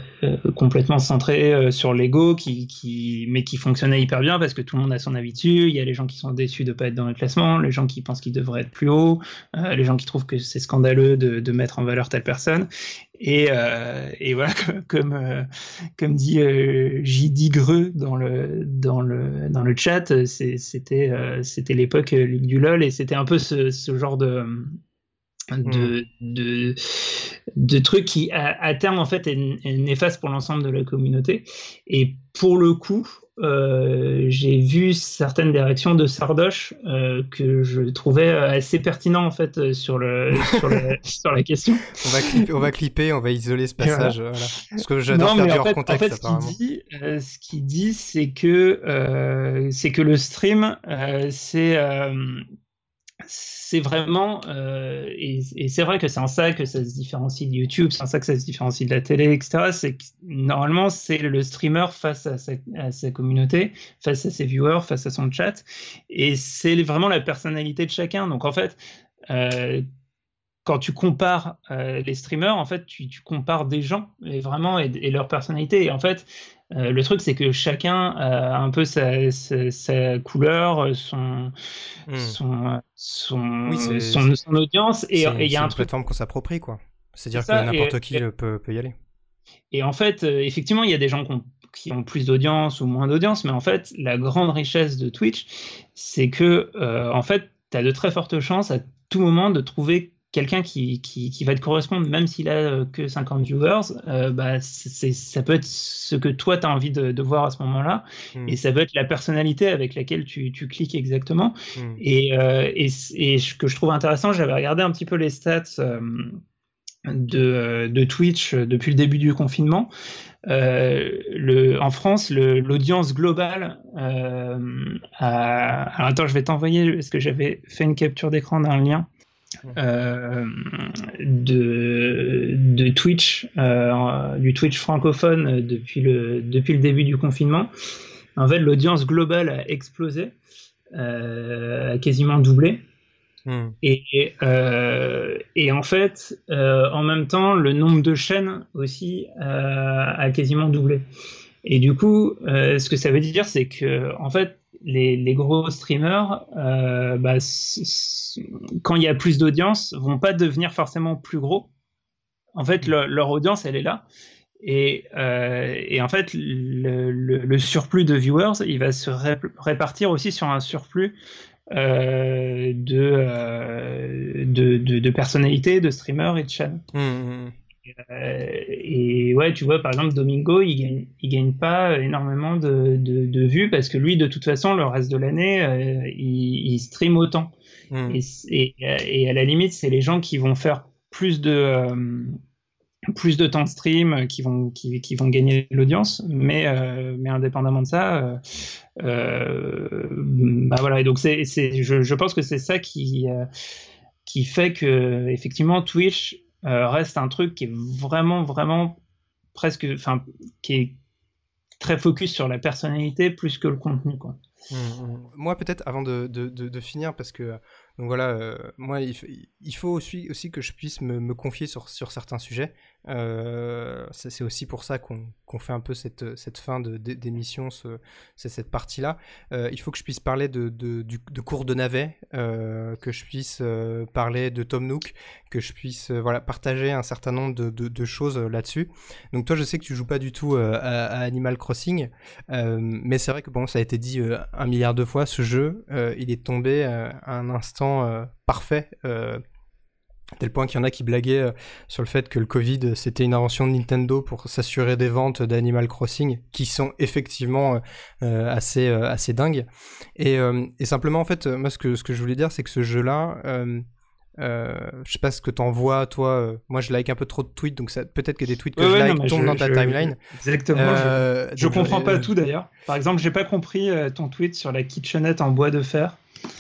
complètement centré euh, sur l'ego, qui, qui, mais qui fonctionnait hyper bien parce que tout le monde a son avis dessus. Il y a les gens qui sont déçus de pas être dans le classement, les gens qui pensent qu'ils devraient être plus haut, les gens qui trouvent que c'est scandaleux de, de, mettre en valeur telle personne. Et, et voilà, comme, comme dit J.D. Greux dans le, dans le, dans le chat, c'était c'était l'époque du LOL et c'était un peu ce, ce genre de de, mm. de, de, trucs qui, à, terme, en fait, est, néfaste pour l'ensemble de la communauté. Et pour le coup, euh, j'ai vu certaines des réactions de Sardoche euh, que je trouvais assez pertinent en fait sur le sur, le, sur la question. On va clipper, on va clipper, on va isoler ce passage. Voilà. Parce que j'adore faire du hors contexte. En fait, ce qu'il dit, euh, ce qu'il dit, c'est que c'est que le stream, c'est c'est vraiment, euh, et, c'est vrai que c'est en ça que ça se différencie de YouTube, c'est en ça que ça se différencie de la télé, etc. C'est normalement, c'est le streamer face à sa, communauté, face à ses viewers, face à son chat, et c'est vraiment la personnalité de chacun. Donc en fait, euh, quand tu compares euh, les streamers, en fait, tu, compares des gens et vraiment et leur personnalité. Et en fait, euh, le truc, c'est que chacun a un peu sa, couleur, son, son, son, audience, et il y a un truc. plateforme qu'on s'approprie, quoi. C'est-à-dire que n'importe qui peut, peut, y aller. Et en fait, euh, effectivement, il y a des gens qui ont, plus d'audience ou moins d'audience, mais en fait, la grande richesse de Twitch, c'est que, euh, en fait, tu as de très fortes chances à tout moment de trouver quelqu'un qui, qui, va te correspondre, même s'il a que 50 viewers, bah, c'est, ça peut être ce que toi, tu as envie de, voir à ce moment-là. Hmm. Et ça peut être la personnalité avec laquelle tu, tu cliques exactement. Hmm. Et, et, et, ce que je trouve intéressant, j'avais regardé un petit peu les stats de, de, Twitch depuis le début du confinement. Euh, le, en France, l'audience globale euh, Alors attends, je vais t'envoyer, parce que j'avais fait une capture d'écran d'un lien? Euh, de, de Twitch, euh, du Twitch francophone depuis le, depuis le début du confinement. En fait, l'audience globale a explosé, a quasiment doublé. Hmm. Et, euh, et, en fait, euh, en même temps, le nombre de chaînes aussi euh, a quasiment doublé. Et du coup, euh, ce que ça veut dire, c'est que en fait, les, les gros streamers, euh, bah, quand il y a plus d'audience, vont pas devenir forcément plus gros. En fait, hmm. leur audience, elle est là. Et, et en fait, le, le, le, surplus de viewers, il va se répartir aussi sur un surplus euh, de, de, de, de, personnalités, de streamers et de chaînes. Mmh. Euh, et ouais, tu vois, par exemple, Domingo, il gagne, il gagne pas énormément de, de, de, vues parce que lui, de toute façon, le reste de l'année, euh, il, il, stream autant. Mmh. Et, et, et, à la limite, c'est les gens qui vont faire plus de plus de temps de stream qui vont qui, qui vont gagner l'audience mais euh, mais indépendamment de ça euh, euh, bah voilà et donc c'est c'est je, je pense que c'est ça qui qui fait que effectivement Twitch reste un truc qui est vraiment vraiment presque enfin qui est très focus sur la personnalité plus que le contenu quoi. Mmh, mmh. Moi peut-être avant de, de, finir parce que donc voilà moi il, il, faut aussi, aussi que je puisse me, me confier sur, sur certains sujets euh, c'est aussi pour ça qu'on fait un peu cette, cette fin d'émission, cette partie-là. Euh, il faut que je puisse parler de, cours de navet, euh, que je puisse parler de Tom Nook, que je puisse partager un certain nombre de, choses là-dessus. Donc toi, je sais que tu joues pas du tout à, à, Animal Crossing, mais c'est vrai que bon, ça a été dit un milliard de fois, ce jeu, il est tombé à un instant parfait tel point qu'il y en a qui blaguaient euh, sur le fait que le Covid c'était une invention de Nintendo pour s'assurer des ventes d'Animal Crossing qui sont effectivement euh, euh, assez assez dingues et, et, simplement en fait moi ce que ce que je voulais dire c'est que ce jeu là euh, je sais pas ce que t'en vois, toi. moi, je like un peu trop de tweets, donc peut-être que des tweets que je like tombent dans ta timeline. Exactement. je, je comprends pas tout d'ailleurs. Par exemple, j'ai pas compris ton tweet sur la kitchenette en bois de fer.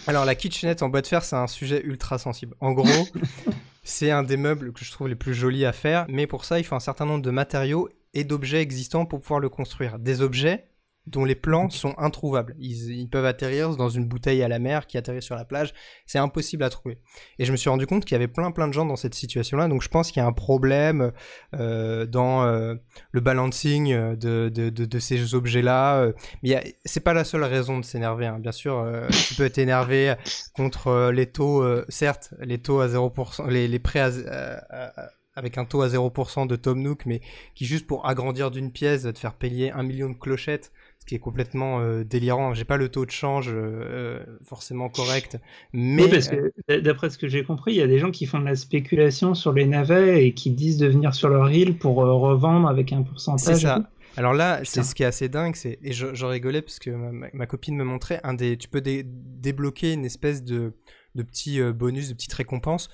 Alors la kitchenette en bois de fer, c'est un sujet ultra sensible. En gros, c'est un des meubles que je trouve les plus jolis à faire, mais pour ça, il faut un certain nombre de matériaux et d'objets existants pour pouvoir le construire. Des objets dont les plans sont introuvables. Ils, peuvent atterrir dans une bouteille à la mer qui atterrit sur la plage. C'est impossible à trouver. Et je me suis rendu compte qu'il y avait plein plein de gens dans cette situation-là. Donc je pense qu'il y a un problème euh, dans euh, le balancing de, de, de, ces objets-là. Euh, mais c'est pas la seule raison de s'énerver. Hein. Bien sûr, euh, tu peux être énervé contre les taux, certes, les taux à 0%, les, les prêts à, avec un taux à 0% de Tom Nook, mais qui juste pour agrandir d'une pièce va te faire payer un million de clochettes qui est complètement euh, délirant. J'ai pas le taux de change euh, euh, forcément correct, mais oui, parce que d'après ce que j'ai compris, il y a des gens qui font de la spéculation sur les navets et qui disent de venir sur leur île pour revendre avec un pourcentage. C'est ça. Alors là, c'est ce qui est assez dingue, c'est et je, rigolais parce que ma, copine me montrait un des, tu peux débloquer une espèce de de petits bonus, de petites récompenses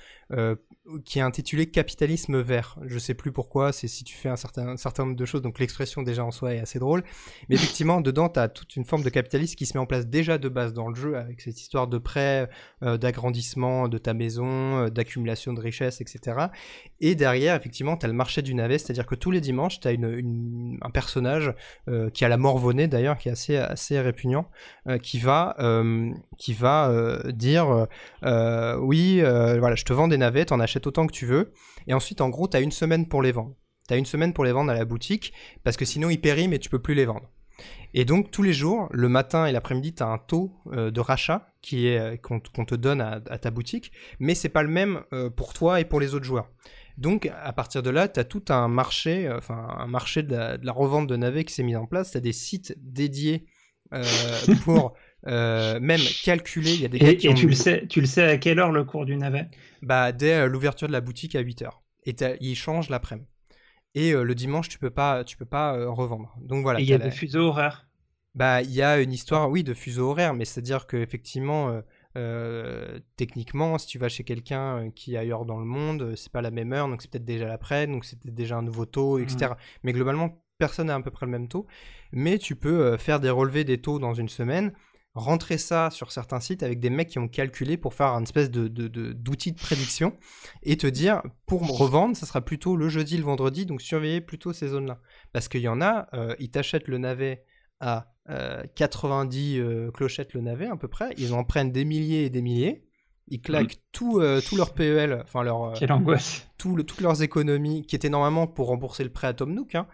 qui est intitulé Capitalisme vert. Je sais plus pourquoi, c'est si tu fais un certain, certain nombre de choses, donc l'expression déjà en soi est assez drôle. Mais effectivement, dedans, tu as toute une forme de capitalisme qui se met en place déjà de base dans le jeu, avec cette histoire de prêt, euh, d'agrandissement de ta maison, euh, d'accumulation de richesses, etc. Et derrière, effectivement, tu as le marché du navet, c'est-à-dire que tous les dimanches, tu as un personnage euh, qui a la morvonnée d'ailleurs, qui est assez, assez répugnant, qui va, qui va dire oui, voilà, je te vends des navets, t'en achètes autant que tu veux. Et ensuite, en gros, tu as une semaine pour les vendre. Tu as une semaine pour les vendre à la boutique, parce que sinon, ils périment et tu peux plus les vendre. Et donc, tous les jours, le matin et l'après-midi, tu as un taux euh, de rachat qui est euh, qu'on te donne à, ta boutique, mais c'est pas le même euh, pour toi et pour les autres joueurs. Donc, à partir de là, tu as tout un marché, enfin, un marché de la, revente de navets qui s'est mis en place. Tu as des sites dédiés pour même calculer. Il y a des et, qui et ont- tu, le sais, tu le sais à quelle heure le cours du navet? Bah, dès euh, l'ouverture de la boutique à 8h. Et ils changent l'après-midi. Et euh, le dimanche, tu peux pas, tu peux pas euh, revendre. Donc voilà. Et il y a la- des fuseaux horaires? Bah, il y a une histoire, oui, de fuseau horaire, mais c'est-à-dire que effectivement, euh, euh, techniquement, si tu vas chez quelqu'un euh, qui est ailleurs dans le monde, euh, c'est pas la même heure, donc c'est peut-être déjà l'après, donc c'est déjà un nouveau taux, etc. Mais globalement, personne n'a à peu près le même taux. Mais tu peux euh, faire des relevés des taux dans une semaine, rentrer ça sur certains sites avec des mecs qui ont calculé pour faire une espèce de, de- de- d'outil de prédiction et te dire, pour revendre, ça sera plutôt le jeudi, le vendredi, donc surveillez plutôt ces zones-là. Parce qu'il y en a, euh, ils t'achètent le navet à euh, 90 euh, clochettes le navet à peu près, ils en prennent des milliers et des milliers, ils claquent tout, euh, tout leur PEL, enfin leur, euh, Quelle angoisse. tout le- toutes leurs économies, qui étaient normalement pour rembourser le prêt à Tom Nook, hein,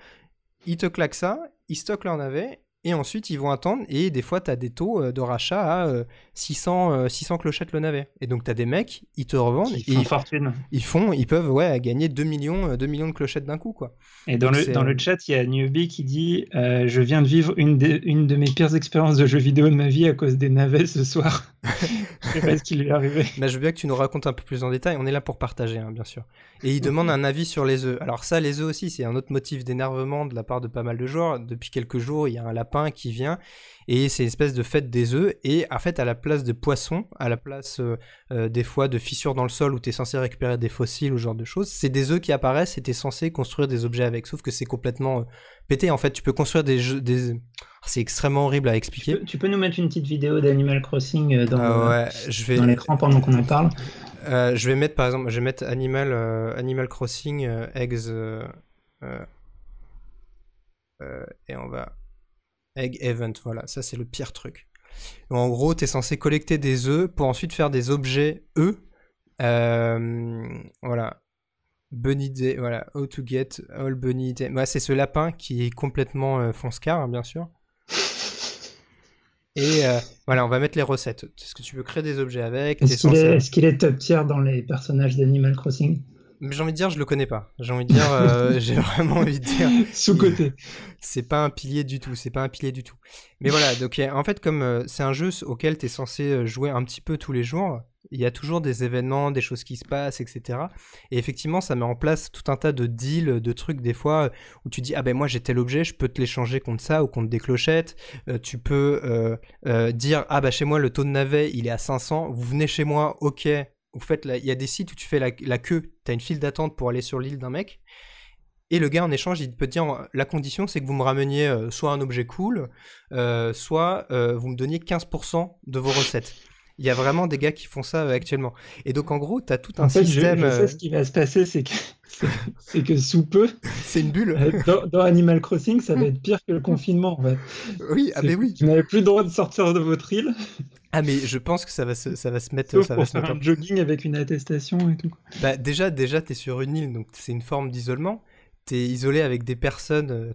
ils te claquent ça, ils stockent leur navet, et ensuite ils vont attendre, et des fois tu as des taux euh, de rachat à euh, 600, euh, 600 clochettes le navet. Et donc tu as des mecs, ils te revendent, et Ils font ils, fortune. ils font, ils peuvent ouais, gagner 2 millions, euh, 2 millions de clochettes d'un coup. quoi. Et dans le, dans euh, le chat, il y a Newbie qui dit euh, Je viens de vivre une, des- une de mes pires expériences de jeux vidéo de ma vie à cause des navets ce soir. Je sais pas ce qui lui est arrivé. Mais je veux bien que tu nous racontes un peu plus en détail. On est là pour partager, hein, bien sûr. Et il demande un avis sur les œufs. Alors ça, les œufs aussi, c'est un autre motif d'énervement de la part de pas mal de joueurs. Depuis quelques jours, il y a un lapin qui vient et c'est une espèce de fête des œufs. Et en fait, à la place de poissons, à la place euh, euh, des fois de fissures dans le sol où tu es censé récupérer des fossiles ou ce genre de choses, c'est des œufs qui apparaissent et tu es censé construire des objets avec. Sauf que c'est complètement euh, pété. En fait, tu peux construire des jeux... Des... C'est extrêmement horrible à Tu expliquer. peux, tu peux nous mettre une petite vidéo d'Animal Crossing euh, dans, Ah ouais, je vais... dans l'écran pendant qu'on en parle? Je vais mettre par exemple, je vais mettre Animal, Animal Crossing Eggs et on va Egg Event, voilà, ça c'est le pire truc. En gros, tu es censé collecter des œufs pour ensuite faire des objets œufs. Euh, voilà. Bunny Day, voilà, how to get all bunny day. Voilà, c'est ce lapin qui est complètement euh, fonce-car, hein, bien sûr. Et euh, voilà, on va mettre les recettes. Est-ce que tu peux créer des objets avec? Est-ce qu'il censé- est, est-ce qu'il est top tier dans les personnages d'Animal Crossing? Mais j'ai envie de dire, je le connais pas. J'ai envie de dire, euh, j'ai vraiment envie de dire, Sous-côté. c'est pas un pilier du tout. C'est pas un pilier du tout. Mais voilà, donc en fait, comme euh, c'est un jeu auquel tu es censé euh, jouer un petit peu tous les jours, il y a toujours des événements, des choses qui se passent, etc. Et effectivement, ça met en place tout un tas de deals, de trucs des fois où tu dis ah ben moi j'ai tel objet, je peux te l'échanger contre ça ou contre des clochettes. Euh, tu peux euh, euh, dire ah bah chez moi le taux de navet il est à 500. Vous venez chez moi, ok. Vous faites il y a des sites où tu fais la, queue, t'as une file d'attente pour aller sur l'île d'un mec. Et le gars en échange, il peut te dire la condition c'est que vous me rameniez euh, soit un objet cool, euh, soit euh, vous me donniez 15% de vos recettes. Il y a vraiment des gars qui font ça euh, actuellement. Et donc en gros, tu as tout un En fait, je, système. je euh, sais ce qui va se passer, c'est que, c'est- que sous peu, c'est une bulle. euh, dans, dans Animal Crossing, ça va être pire que le confinement. En fait. oui, ah mais oui. Vous n'avez plus le droit de sortir de votre île, Ah mais je pense que ça va se, ça va se mettre. sauf ça va pour se mettre faire en un jogging avec une attestation et tout. Bah, déjà, déjà, t'es sur une île, donc c'est une forme d'isolement. T'es isolé avec des personnes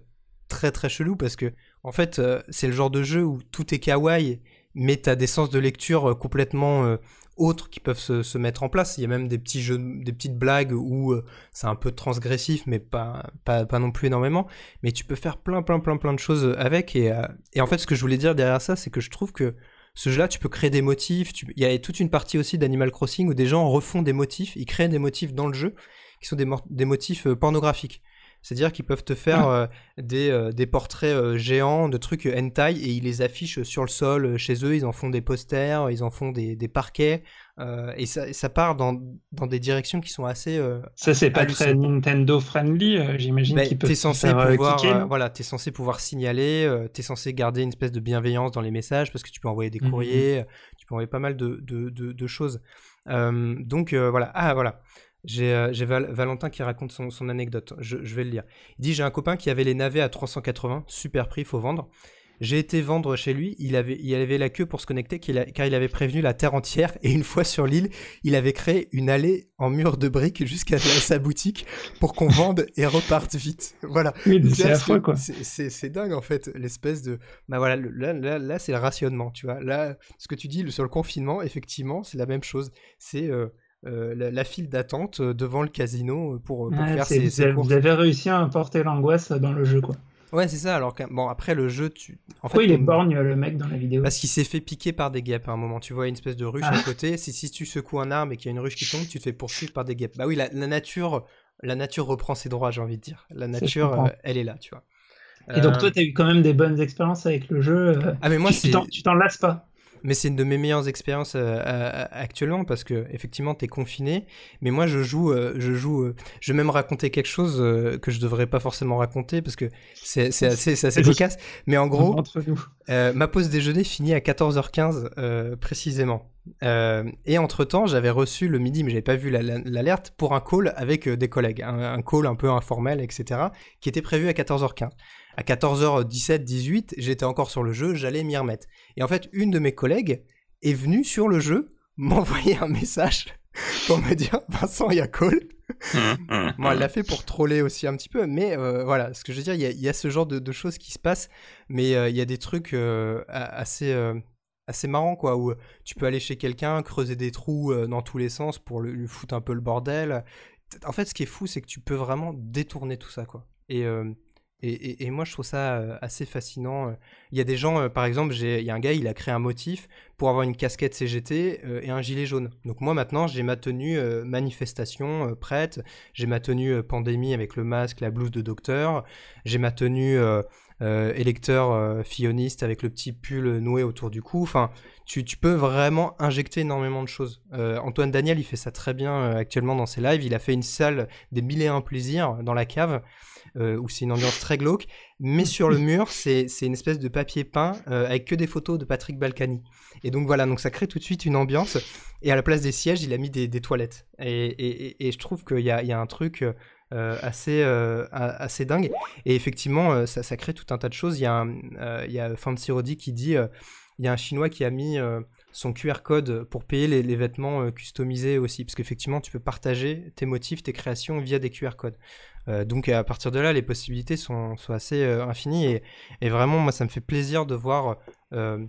très très cheloues parce que, en fait, c'est le genre de jeu où tout est kawaii, mais t'as des sens de lecture euh, complètement euh, autres qui peuvent se, mettre en place. Il y a même des petits jeux, des petites blagues où euh, c'est un peu transgressif, mais pas, non plus énormément. Mais tu peux faire plein, plein, plein, plein de choses avec. Et, en fait, ce que je voulais dire derrière ça, c'est que je trouve que ce jeu-là, tu peux créer des motifs. tu- Il y a toute une partie aussi d'Animal Crossing où des gens refont des motifs, ils créent des motifs dans le jeu qui sont des, motifs pornographiques. C'est-à-dire qu'ils peuvent te faire euh, des, euh, des portraits euh, géants de trucs hentai et ils les affichent sur le sol chez eux. Ils en font des posters, ils en font des, des parquets. et, ça, ça part dans, dans des directions qui sont assez. Ça, c'est pas très. Nintendo friendly, j'imagine peuvent t'es censé faire, pouvoir, kicker, voilà, t'es censé pouvoir signaler, t'es censé garder une espèce de bienveillance dans les messages parce que tu peux envoyer des Mhm. courriers, euh, tu peux envoyer pas mal de, de, de- de choses. Donc voilà, ah voilà, j'ai euh, Val- Valentin qui raconte son, son anecdote. Je, je vais le lire. Il dit j'ai un copain qui avait les navets à 380, super prix, faut vendre. J'ai été vendre chez lui, il avait, il avait la queue pour se connecter a- car il avait prévenu la terre entière et une fois sur l'île, il avait créé une allée en mur de briques jusqu'à sa boutique pour qu'on vende et reparte vite. Voilà. C'est dingue en fait, l'espèce de. Bah voilà, le- là, là, là c'est le rationnement, tu vois. Là, ce que tu dis sur le confinement, effectivement, c'est la même chose. C'est euh, euh, la, la file d'attente euh, devant le casino euh, pour, pour Ouais, faire ses, vous, avez, vous avez réussi à importer l'angoisse dans le jeu, quoi. Ouais, c'est ça. Alors que, bon, après le jeu, tu. En Pourquoi il est borgne le mec dans la vidéo? Parce qu'il s'est fait piquer par des guêpes à un moment. Tu vois une espèce de ruche à ah. côté. Si, si tu secoues un arbre et qu'il y a une ruche qui tombe, tu te fais poursuivre par des guêpes. Bah oui, la, nature, la nature reprend ses droits, j'ai envie de dire. La nature, euh, elle est là, tu vois. Et donc toi, tu as eu quand même des bonnes expériences avec le jeu. Ah mais moi, tu t'en lasses pas mais c'est une de mes meilleures expériences euh, euh, actuellement parce que effectivement t'es confiné. Mais moi je joue, euh, je joue, je vais même raconter quelque chose que je devrais pas forcément raconter parce que c'est assez, c'est assez cocasse. Mais en gros, ma pause déjeuner finit à 14h15 précisément. et entre temps, j'avais reçu le midi, mais j'avais pas vu l'alerte pour un call avec des collègues, un, un, call un peu informel, etc., qui était prévu à 14h15 à 14h17, 18, j'étais encore sur le jeu, j'allais m'y remettre. Et en fait, une de mes collègues est venue sur le jeu m'envoyer un message pour me dire Vincent, il y a call. Moi, elle l'a fait pour troller aussi un petit peu, mais euh, voilà, ce que je veux dire, il y, a ce genre de, choses qui se passent, mais euh, il y a des trucs euh, assez, assez marrants, quoi, où tu peux aller chez quelqu'un, creuser des trous dans tous les sens pour lui foutre un peu le bordel. En fait, ce qui est fou, c'est que tu peux vraiment détourner tout ça, quoi. Et et, moi, je trouve ça euh, assez fascinant. Euh. Il y a des gens, euh, par exemple, il y a un gars, il a créé un motif pour avoir une casquette CGT et un gilet jaune. Donc moi, maintenant, j'ai ma tenue manifestation prête. J'ai ma tenue pandémie avec le masque, la blouse de docteur. J'ai ma tenue électeur filloniste avec le petit pull noué autour du cou. Enfin, tu, peux vraiment injecter énormément de choses. Antoine Daniel, il fait ça très bien actuellement dans ses lives. Il a fait une salle des mille et un plaisirs dans la cave. Euh, où c'est une ambiance très glauque. Mais sur le mur, c'est une espèce de papier peint euh, avec que des photos de Patrick Balkany. Et donc voilà, donc ça crée tout de suite une ambiance. Et à la place des sièges, il a mis des, toilettes. Et, et, je trouve qu'il y a, y a, un truc euh, assez, assez dingue. Et effectivement, ça, ça, crée tout un tas de choses. Il y a, a Fancy Roddy qui dit il y a un Chinois qui a mis son QR code pour payer les, les vêtements customisés aussi, parce qu'effectivement, tu peux partager tes motifs, tes créations via des QR codes. Euh, donc à partir de là, les possibilités sont, assez euh, infinies et, vraiment, moi, ça me fait plaisir de voir euh,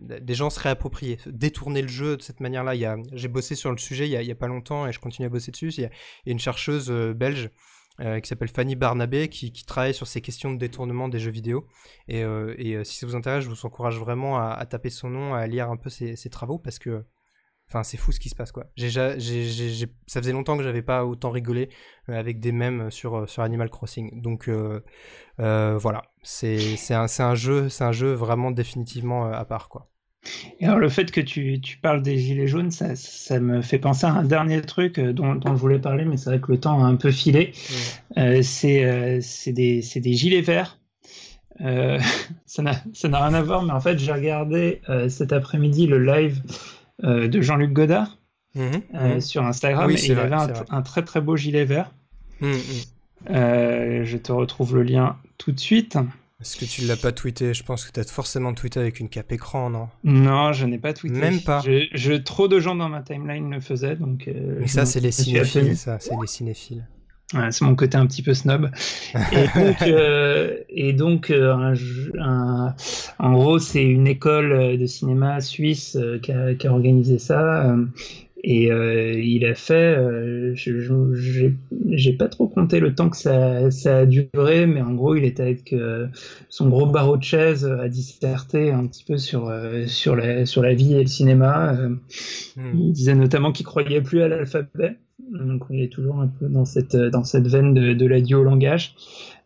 des gens se réapproprier, détourner le jeu de cette manière-là. J'ai bossé sur le sujet il n'y a, pas longtemps et je continue à bosser dessus. Il y a, une chercheuse belge qui s'appelle Fanny Barnabé qui, travaille sur ces questions de détournement des jeux vidéo. Et, si ça vous intéresse, je vous encourage vraiment à, taper son nom, à lire un peu ses travaux parce que Enfin, c'est fou ce qui se passe, quoi. J'ai, ça faisait longtemps que j'avais pas autant rigolé euh, avec des mèmes sur, euh, sur Animal Crossing. Donc, euh, voilà. C'est, c'est, un, c'est, un jeu, c'est un jeu vraiment définitivement à part, quoi. Et alors, le fait que tu, tu parles des gilets jaunes, ça, ça, me fait penser à un dernier truc dont, dont, je voulais parler, mais c'est vrai que le temps a un peu filé. c'est, c'est, des, c'est des gilets verts. ça, n'a, ça n'a rien à voir, mais en fait, j'ai regardé cet après-midi le live euh, de Jean-Luc Godard mhm, euh, mhm. sur Instagram. et il avait un, très très beau gilet vert. Mhm, euh, je te retrouve le lien tout de suite. Est-ce que tu l'as pas tweeté? Je pense que tu as forcément tweeté avec une cape écran, non? Non, je n'ai pas tweeté. Même pas. Je, trop de gens dans ma timeline le faisaient, donc. Mais ça, c'est les cinéphiles, ça, c'est les cinéphiles c'est mon côté un petit peu snob. Et donc, euh, et donc euh, un, en gros, c'est une école de cinéma suisse euh, qui, a, qui, a, organisé ça. Euh, et il a fait, j'ai pas trop compté le temps que ça, ça, a duré, mais en gros, il était avec son gros barreau de chaise à disserter un petit peu sur, sur, la, sur la vie et le cinéma. Hmm. Il disait notamment qu'il croyait plus à l'alphabet. Donc on est toujours un peu dans cette, dans cette veine de, de l'adieu au langage.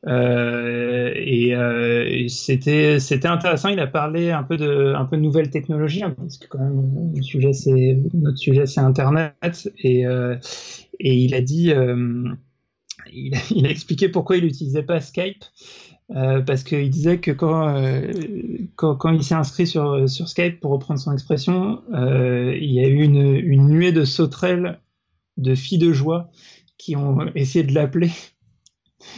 Euh, et euh, c'était c'était intéressant. Il a parlé un peu de un peu de nouvelles technologies hein, parce que quand même le sujet c'est notre sujet c'est Internet et euh, et il a dit euh, il, a expliqué pourquoi il n'utilisait pas Skype. Euh, parce qu'il disait que quand, euh, quand, il s'est inscrit sur, sur Skype, pour reprendre son expression, euh, il y a eu une, une nuée de sauterelles de filles de joie qui ont essayé de l'appeler.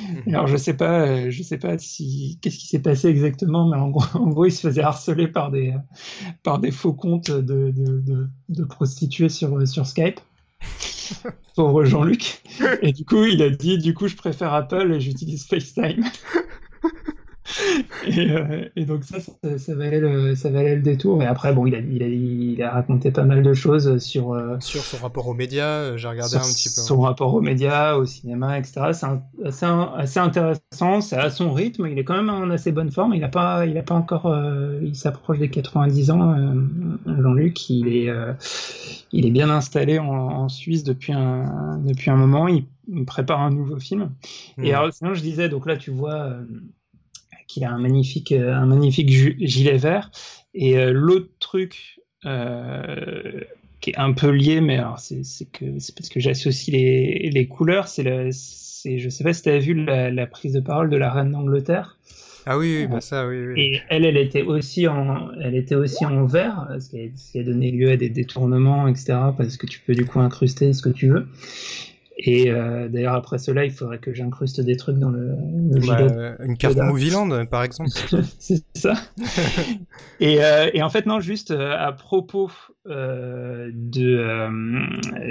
Mhm. Alors je sais pas, euh, je sais pas si qu'est-ce qui s'est passé exactement, mais en gros, en gros, il se faisait harceler par des par des faux comptes de, de, de, prostituées sur sur Skype. Pour Jean-Luc. Et du coup, il a dit, du coup, je préfère Apple et j'utilise FaceTime. Euh, et, donc ça, ça, valait le, ça valait le détour. Et après, bon, il a, il a, il a raconté pas mal de choses sur... Euh, sur son rapport aux médias, euh, j'ai regardé un petit peu. Son rapport aux médias, au cinéma, etc. C'est assez, assez, intéressant, c'est à son rythme, il est quand même en assez bonne forme. Il n'a pas, il a pas encore... il s'approche des 90 ans, Jean-Luc. Il, est il est bien installé en, Suisse depuis un, depuis un moment. Il, prépare un nouveau film. Et hmm. alors, sinon, je disais, donc là, tu vois qu'il a un magnifique, euh, un magnifique gilet vert. Et euh, l'autre truc euh, qui est un peu lié, mais c'est parce que j'associe les, les couleurs. C'est le, je sais pas si tu as vu la, prise de parole de la reine d'Angleterre. Ah oui, bah ça, oui, oui, Et elle, elle était aussi en, elle était aussi en vert, qui, ce qui a donné lieu à des détournements, etc. Parce que tu peux du coup incruster ce que tu veux. Et euh, d'ailleurs, après cela, il faudrait que j'incruste des trucs dans le, bah, Une carte Movieland, par exemple. c'est ça. et, euh, et, en fait, non, juste euh, à propos de,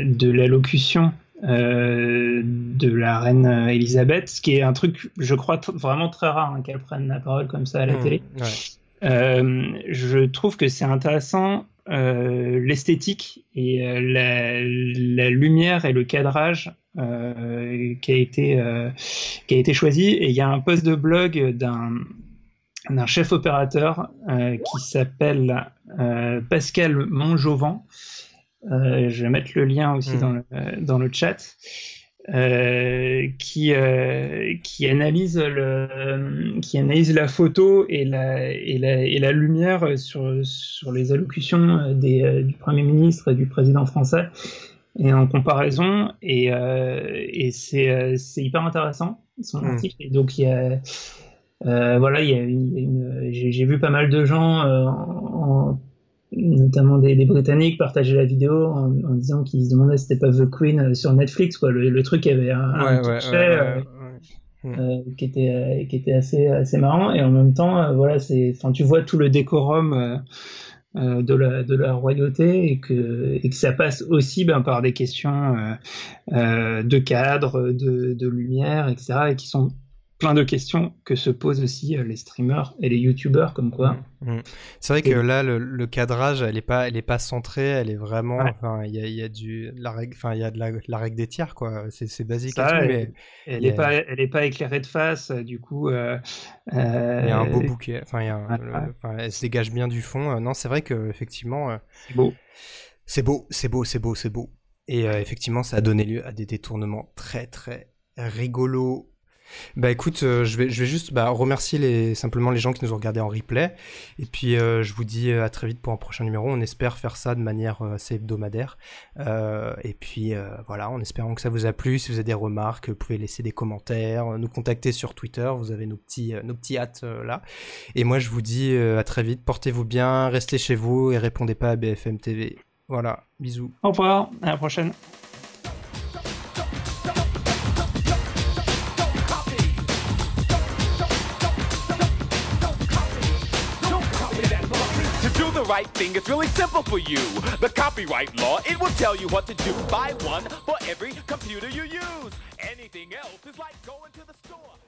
de l'allocution de la reine Elisabeth, ce qui est un truc, je crois, vraiment très rare hein, qu'elle prenne la parole comme ça à la mmh, télé. je trouve que c'est intéressant euh, l'esthétique et euh, la, lumière et le cadrage euh, qui a été qui a été choisi et il y a un post de blog d'un d'un chef opérateur qui s'appelle Pascal Montjovan. je vais mettre le lien aussi mmh. dans, le, dans le chat. Euh, qui, euh, qui, analyse le, qui analyse la photo et la, et la, et la lumière sur, sur les allocutions des, du Premier ministre et du président français et en comparaison. Et, euh, et c'est, c'est hyper intéressant, son mmh. article. Et donc, il y a. voilà, il y a une, j'ai, vu pas mal de gens en, notamment des, Britanniques, partager la vidéo en, disant qu'ils se demandaient si c'était pas The Queen euh, sur Netflix. Quoi. Le, truc avait un, un euh, euh, qui était qui était assez assez marrant et en même temps voilà c'est enfin tu vois tout le décorum de la de la royauté et que et que ça passe aussi ben, par des questions de cadre de, de lumière etc et qui sont plein de questions que se posent aussi euh, les streamers et les youtubeurs comme quoi. Mm, mm. C'est vrai que là le, cadrage elle est pas elle est pas centrée, elle est vraiment enfin il y a, y a, du la règle enfin il y a de la, la, règle des tiers quoi, c'est basique tout, mais elle est pas elle est pas éclairée de face du coup euh, il y a un beau bouquet enfin, il y a enfin elle se dégage bien du fond. non, c'est vrai que effectivement c'est beau. C'est beau, c'est beau, c'est beau, c'est beau. Et effectivement, ça a donné lieu à des détournements très très rigolos bah écoute, euh, je, vais, juste bah, remercier simplement les gens qui nous ont regardés en replay. Et puis euh, je vous dis euh, à très vite pour un prochain numéro. On espère faire ça de manière assez hebdomadaire. et puis voilà, en espérant que ça vous a plu. Si vous avez des remarques, vous pouvez laisser des commentaires, nous contacter sur Twitter. Vous avez nos petits, nos petits hâtes là. Et moi je vous dis à très vite. Portez-vous bien, restez chez vous et répondez pas à BFM TV. Voilà, bisous. Au revoir, à la prochaine. Right thing. It's really simple for you. The copyright law, it will tell you what to do. Buy one for every computer you use. Anything else is like going to the store.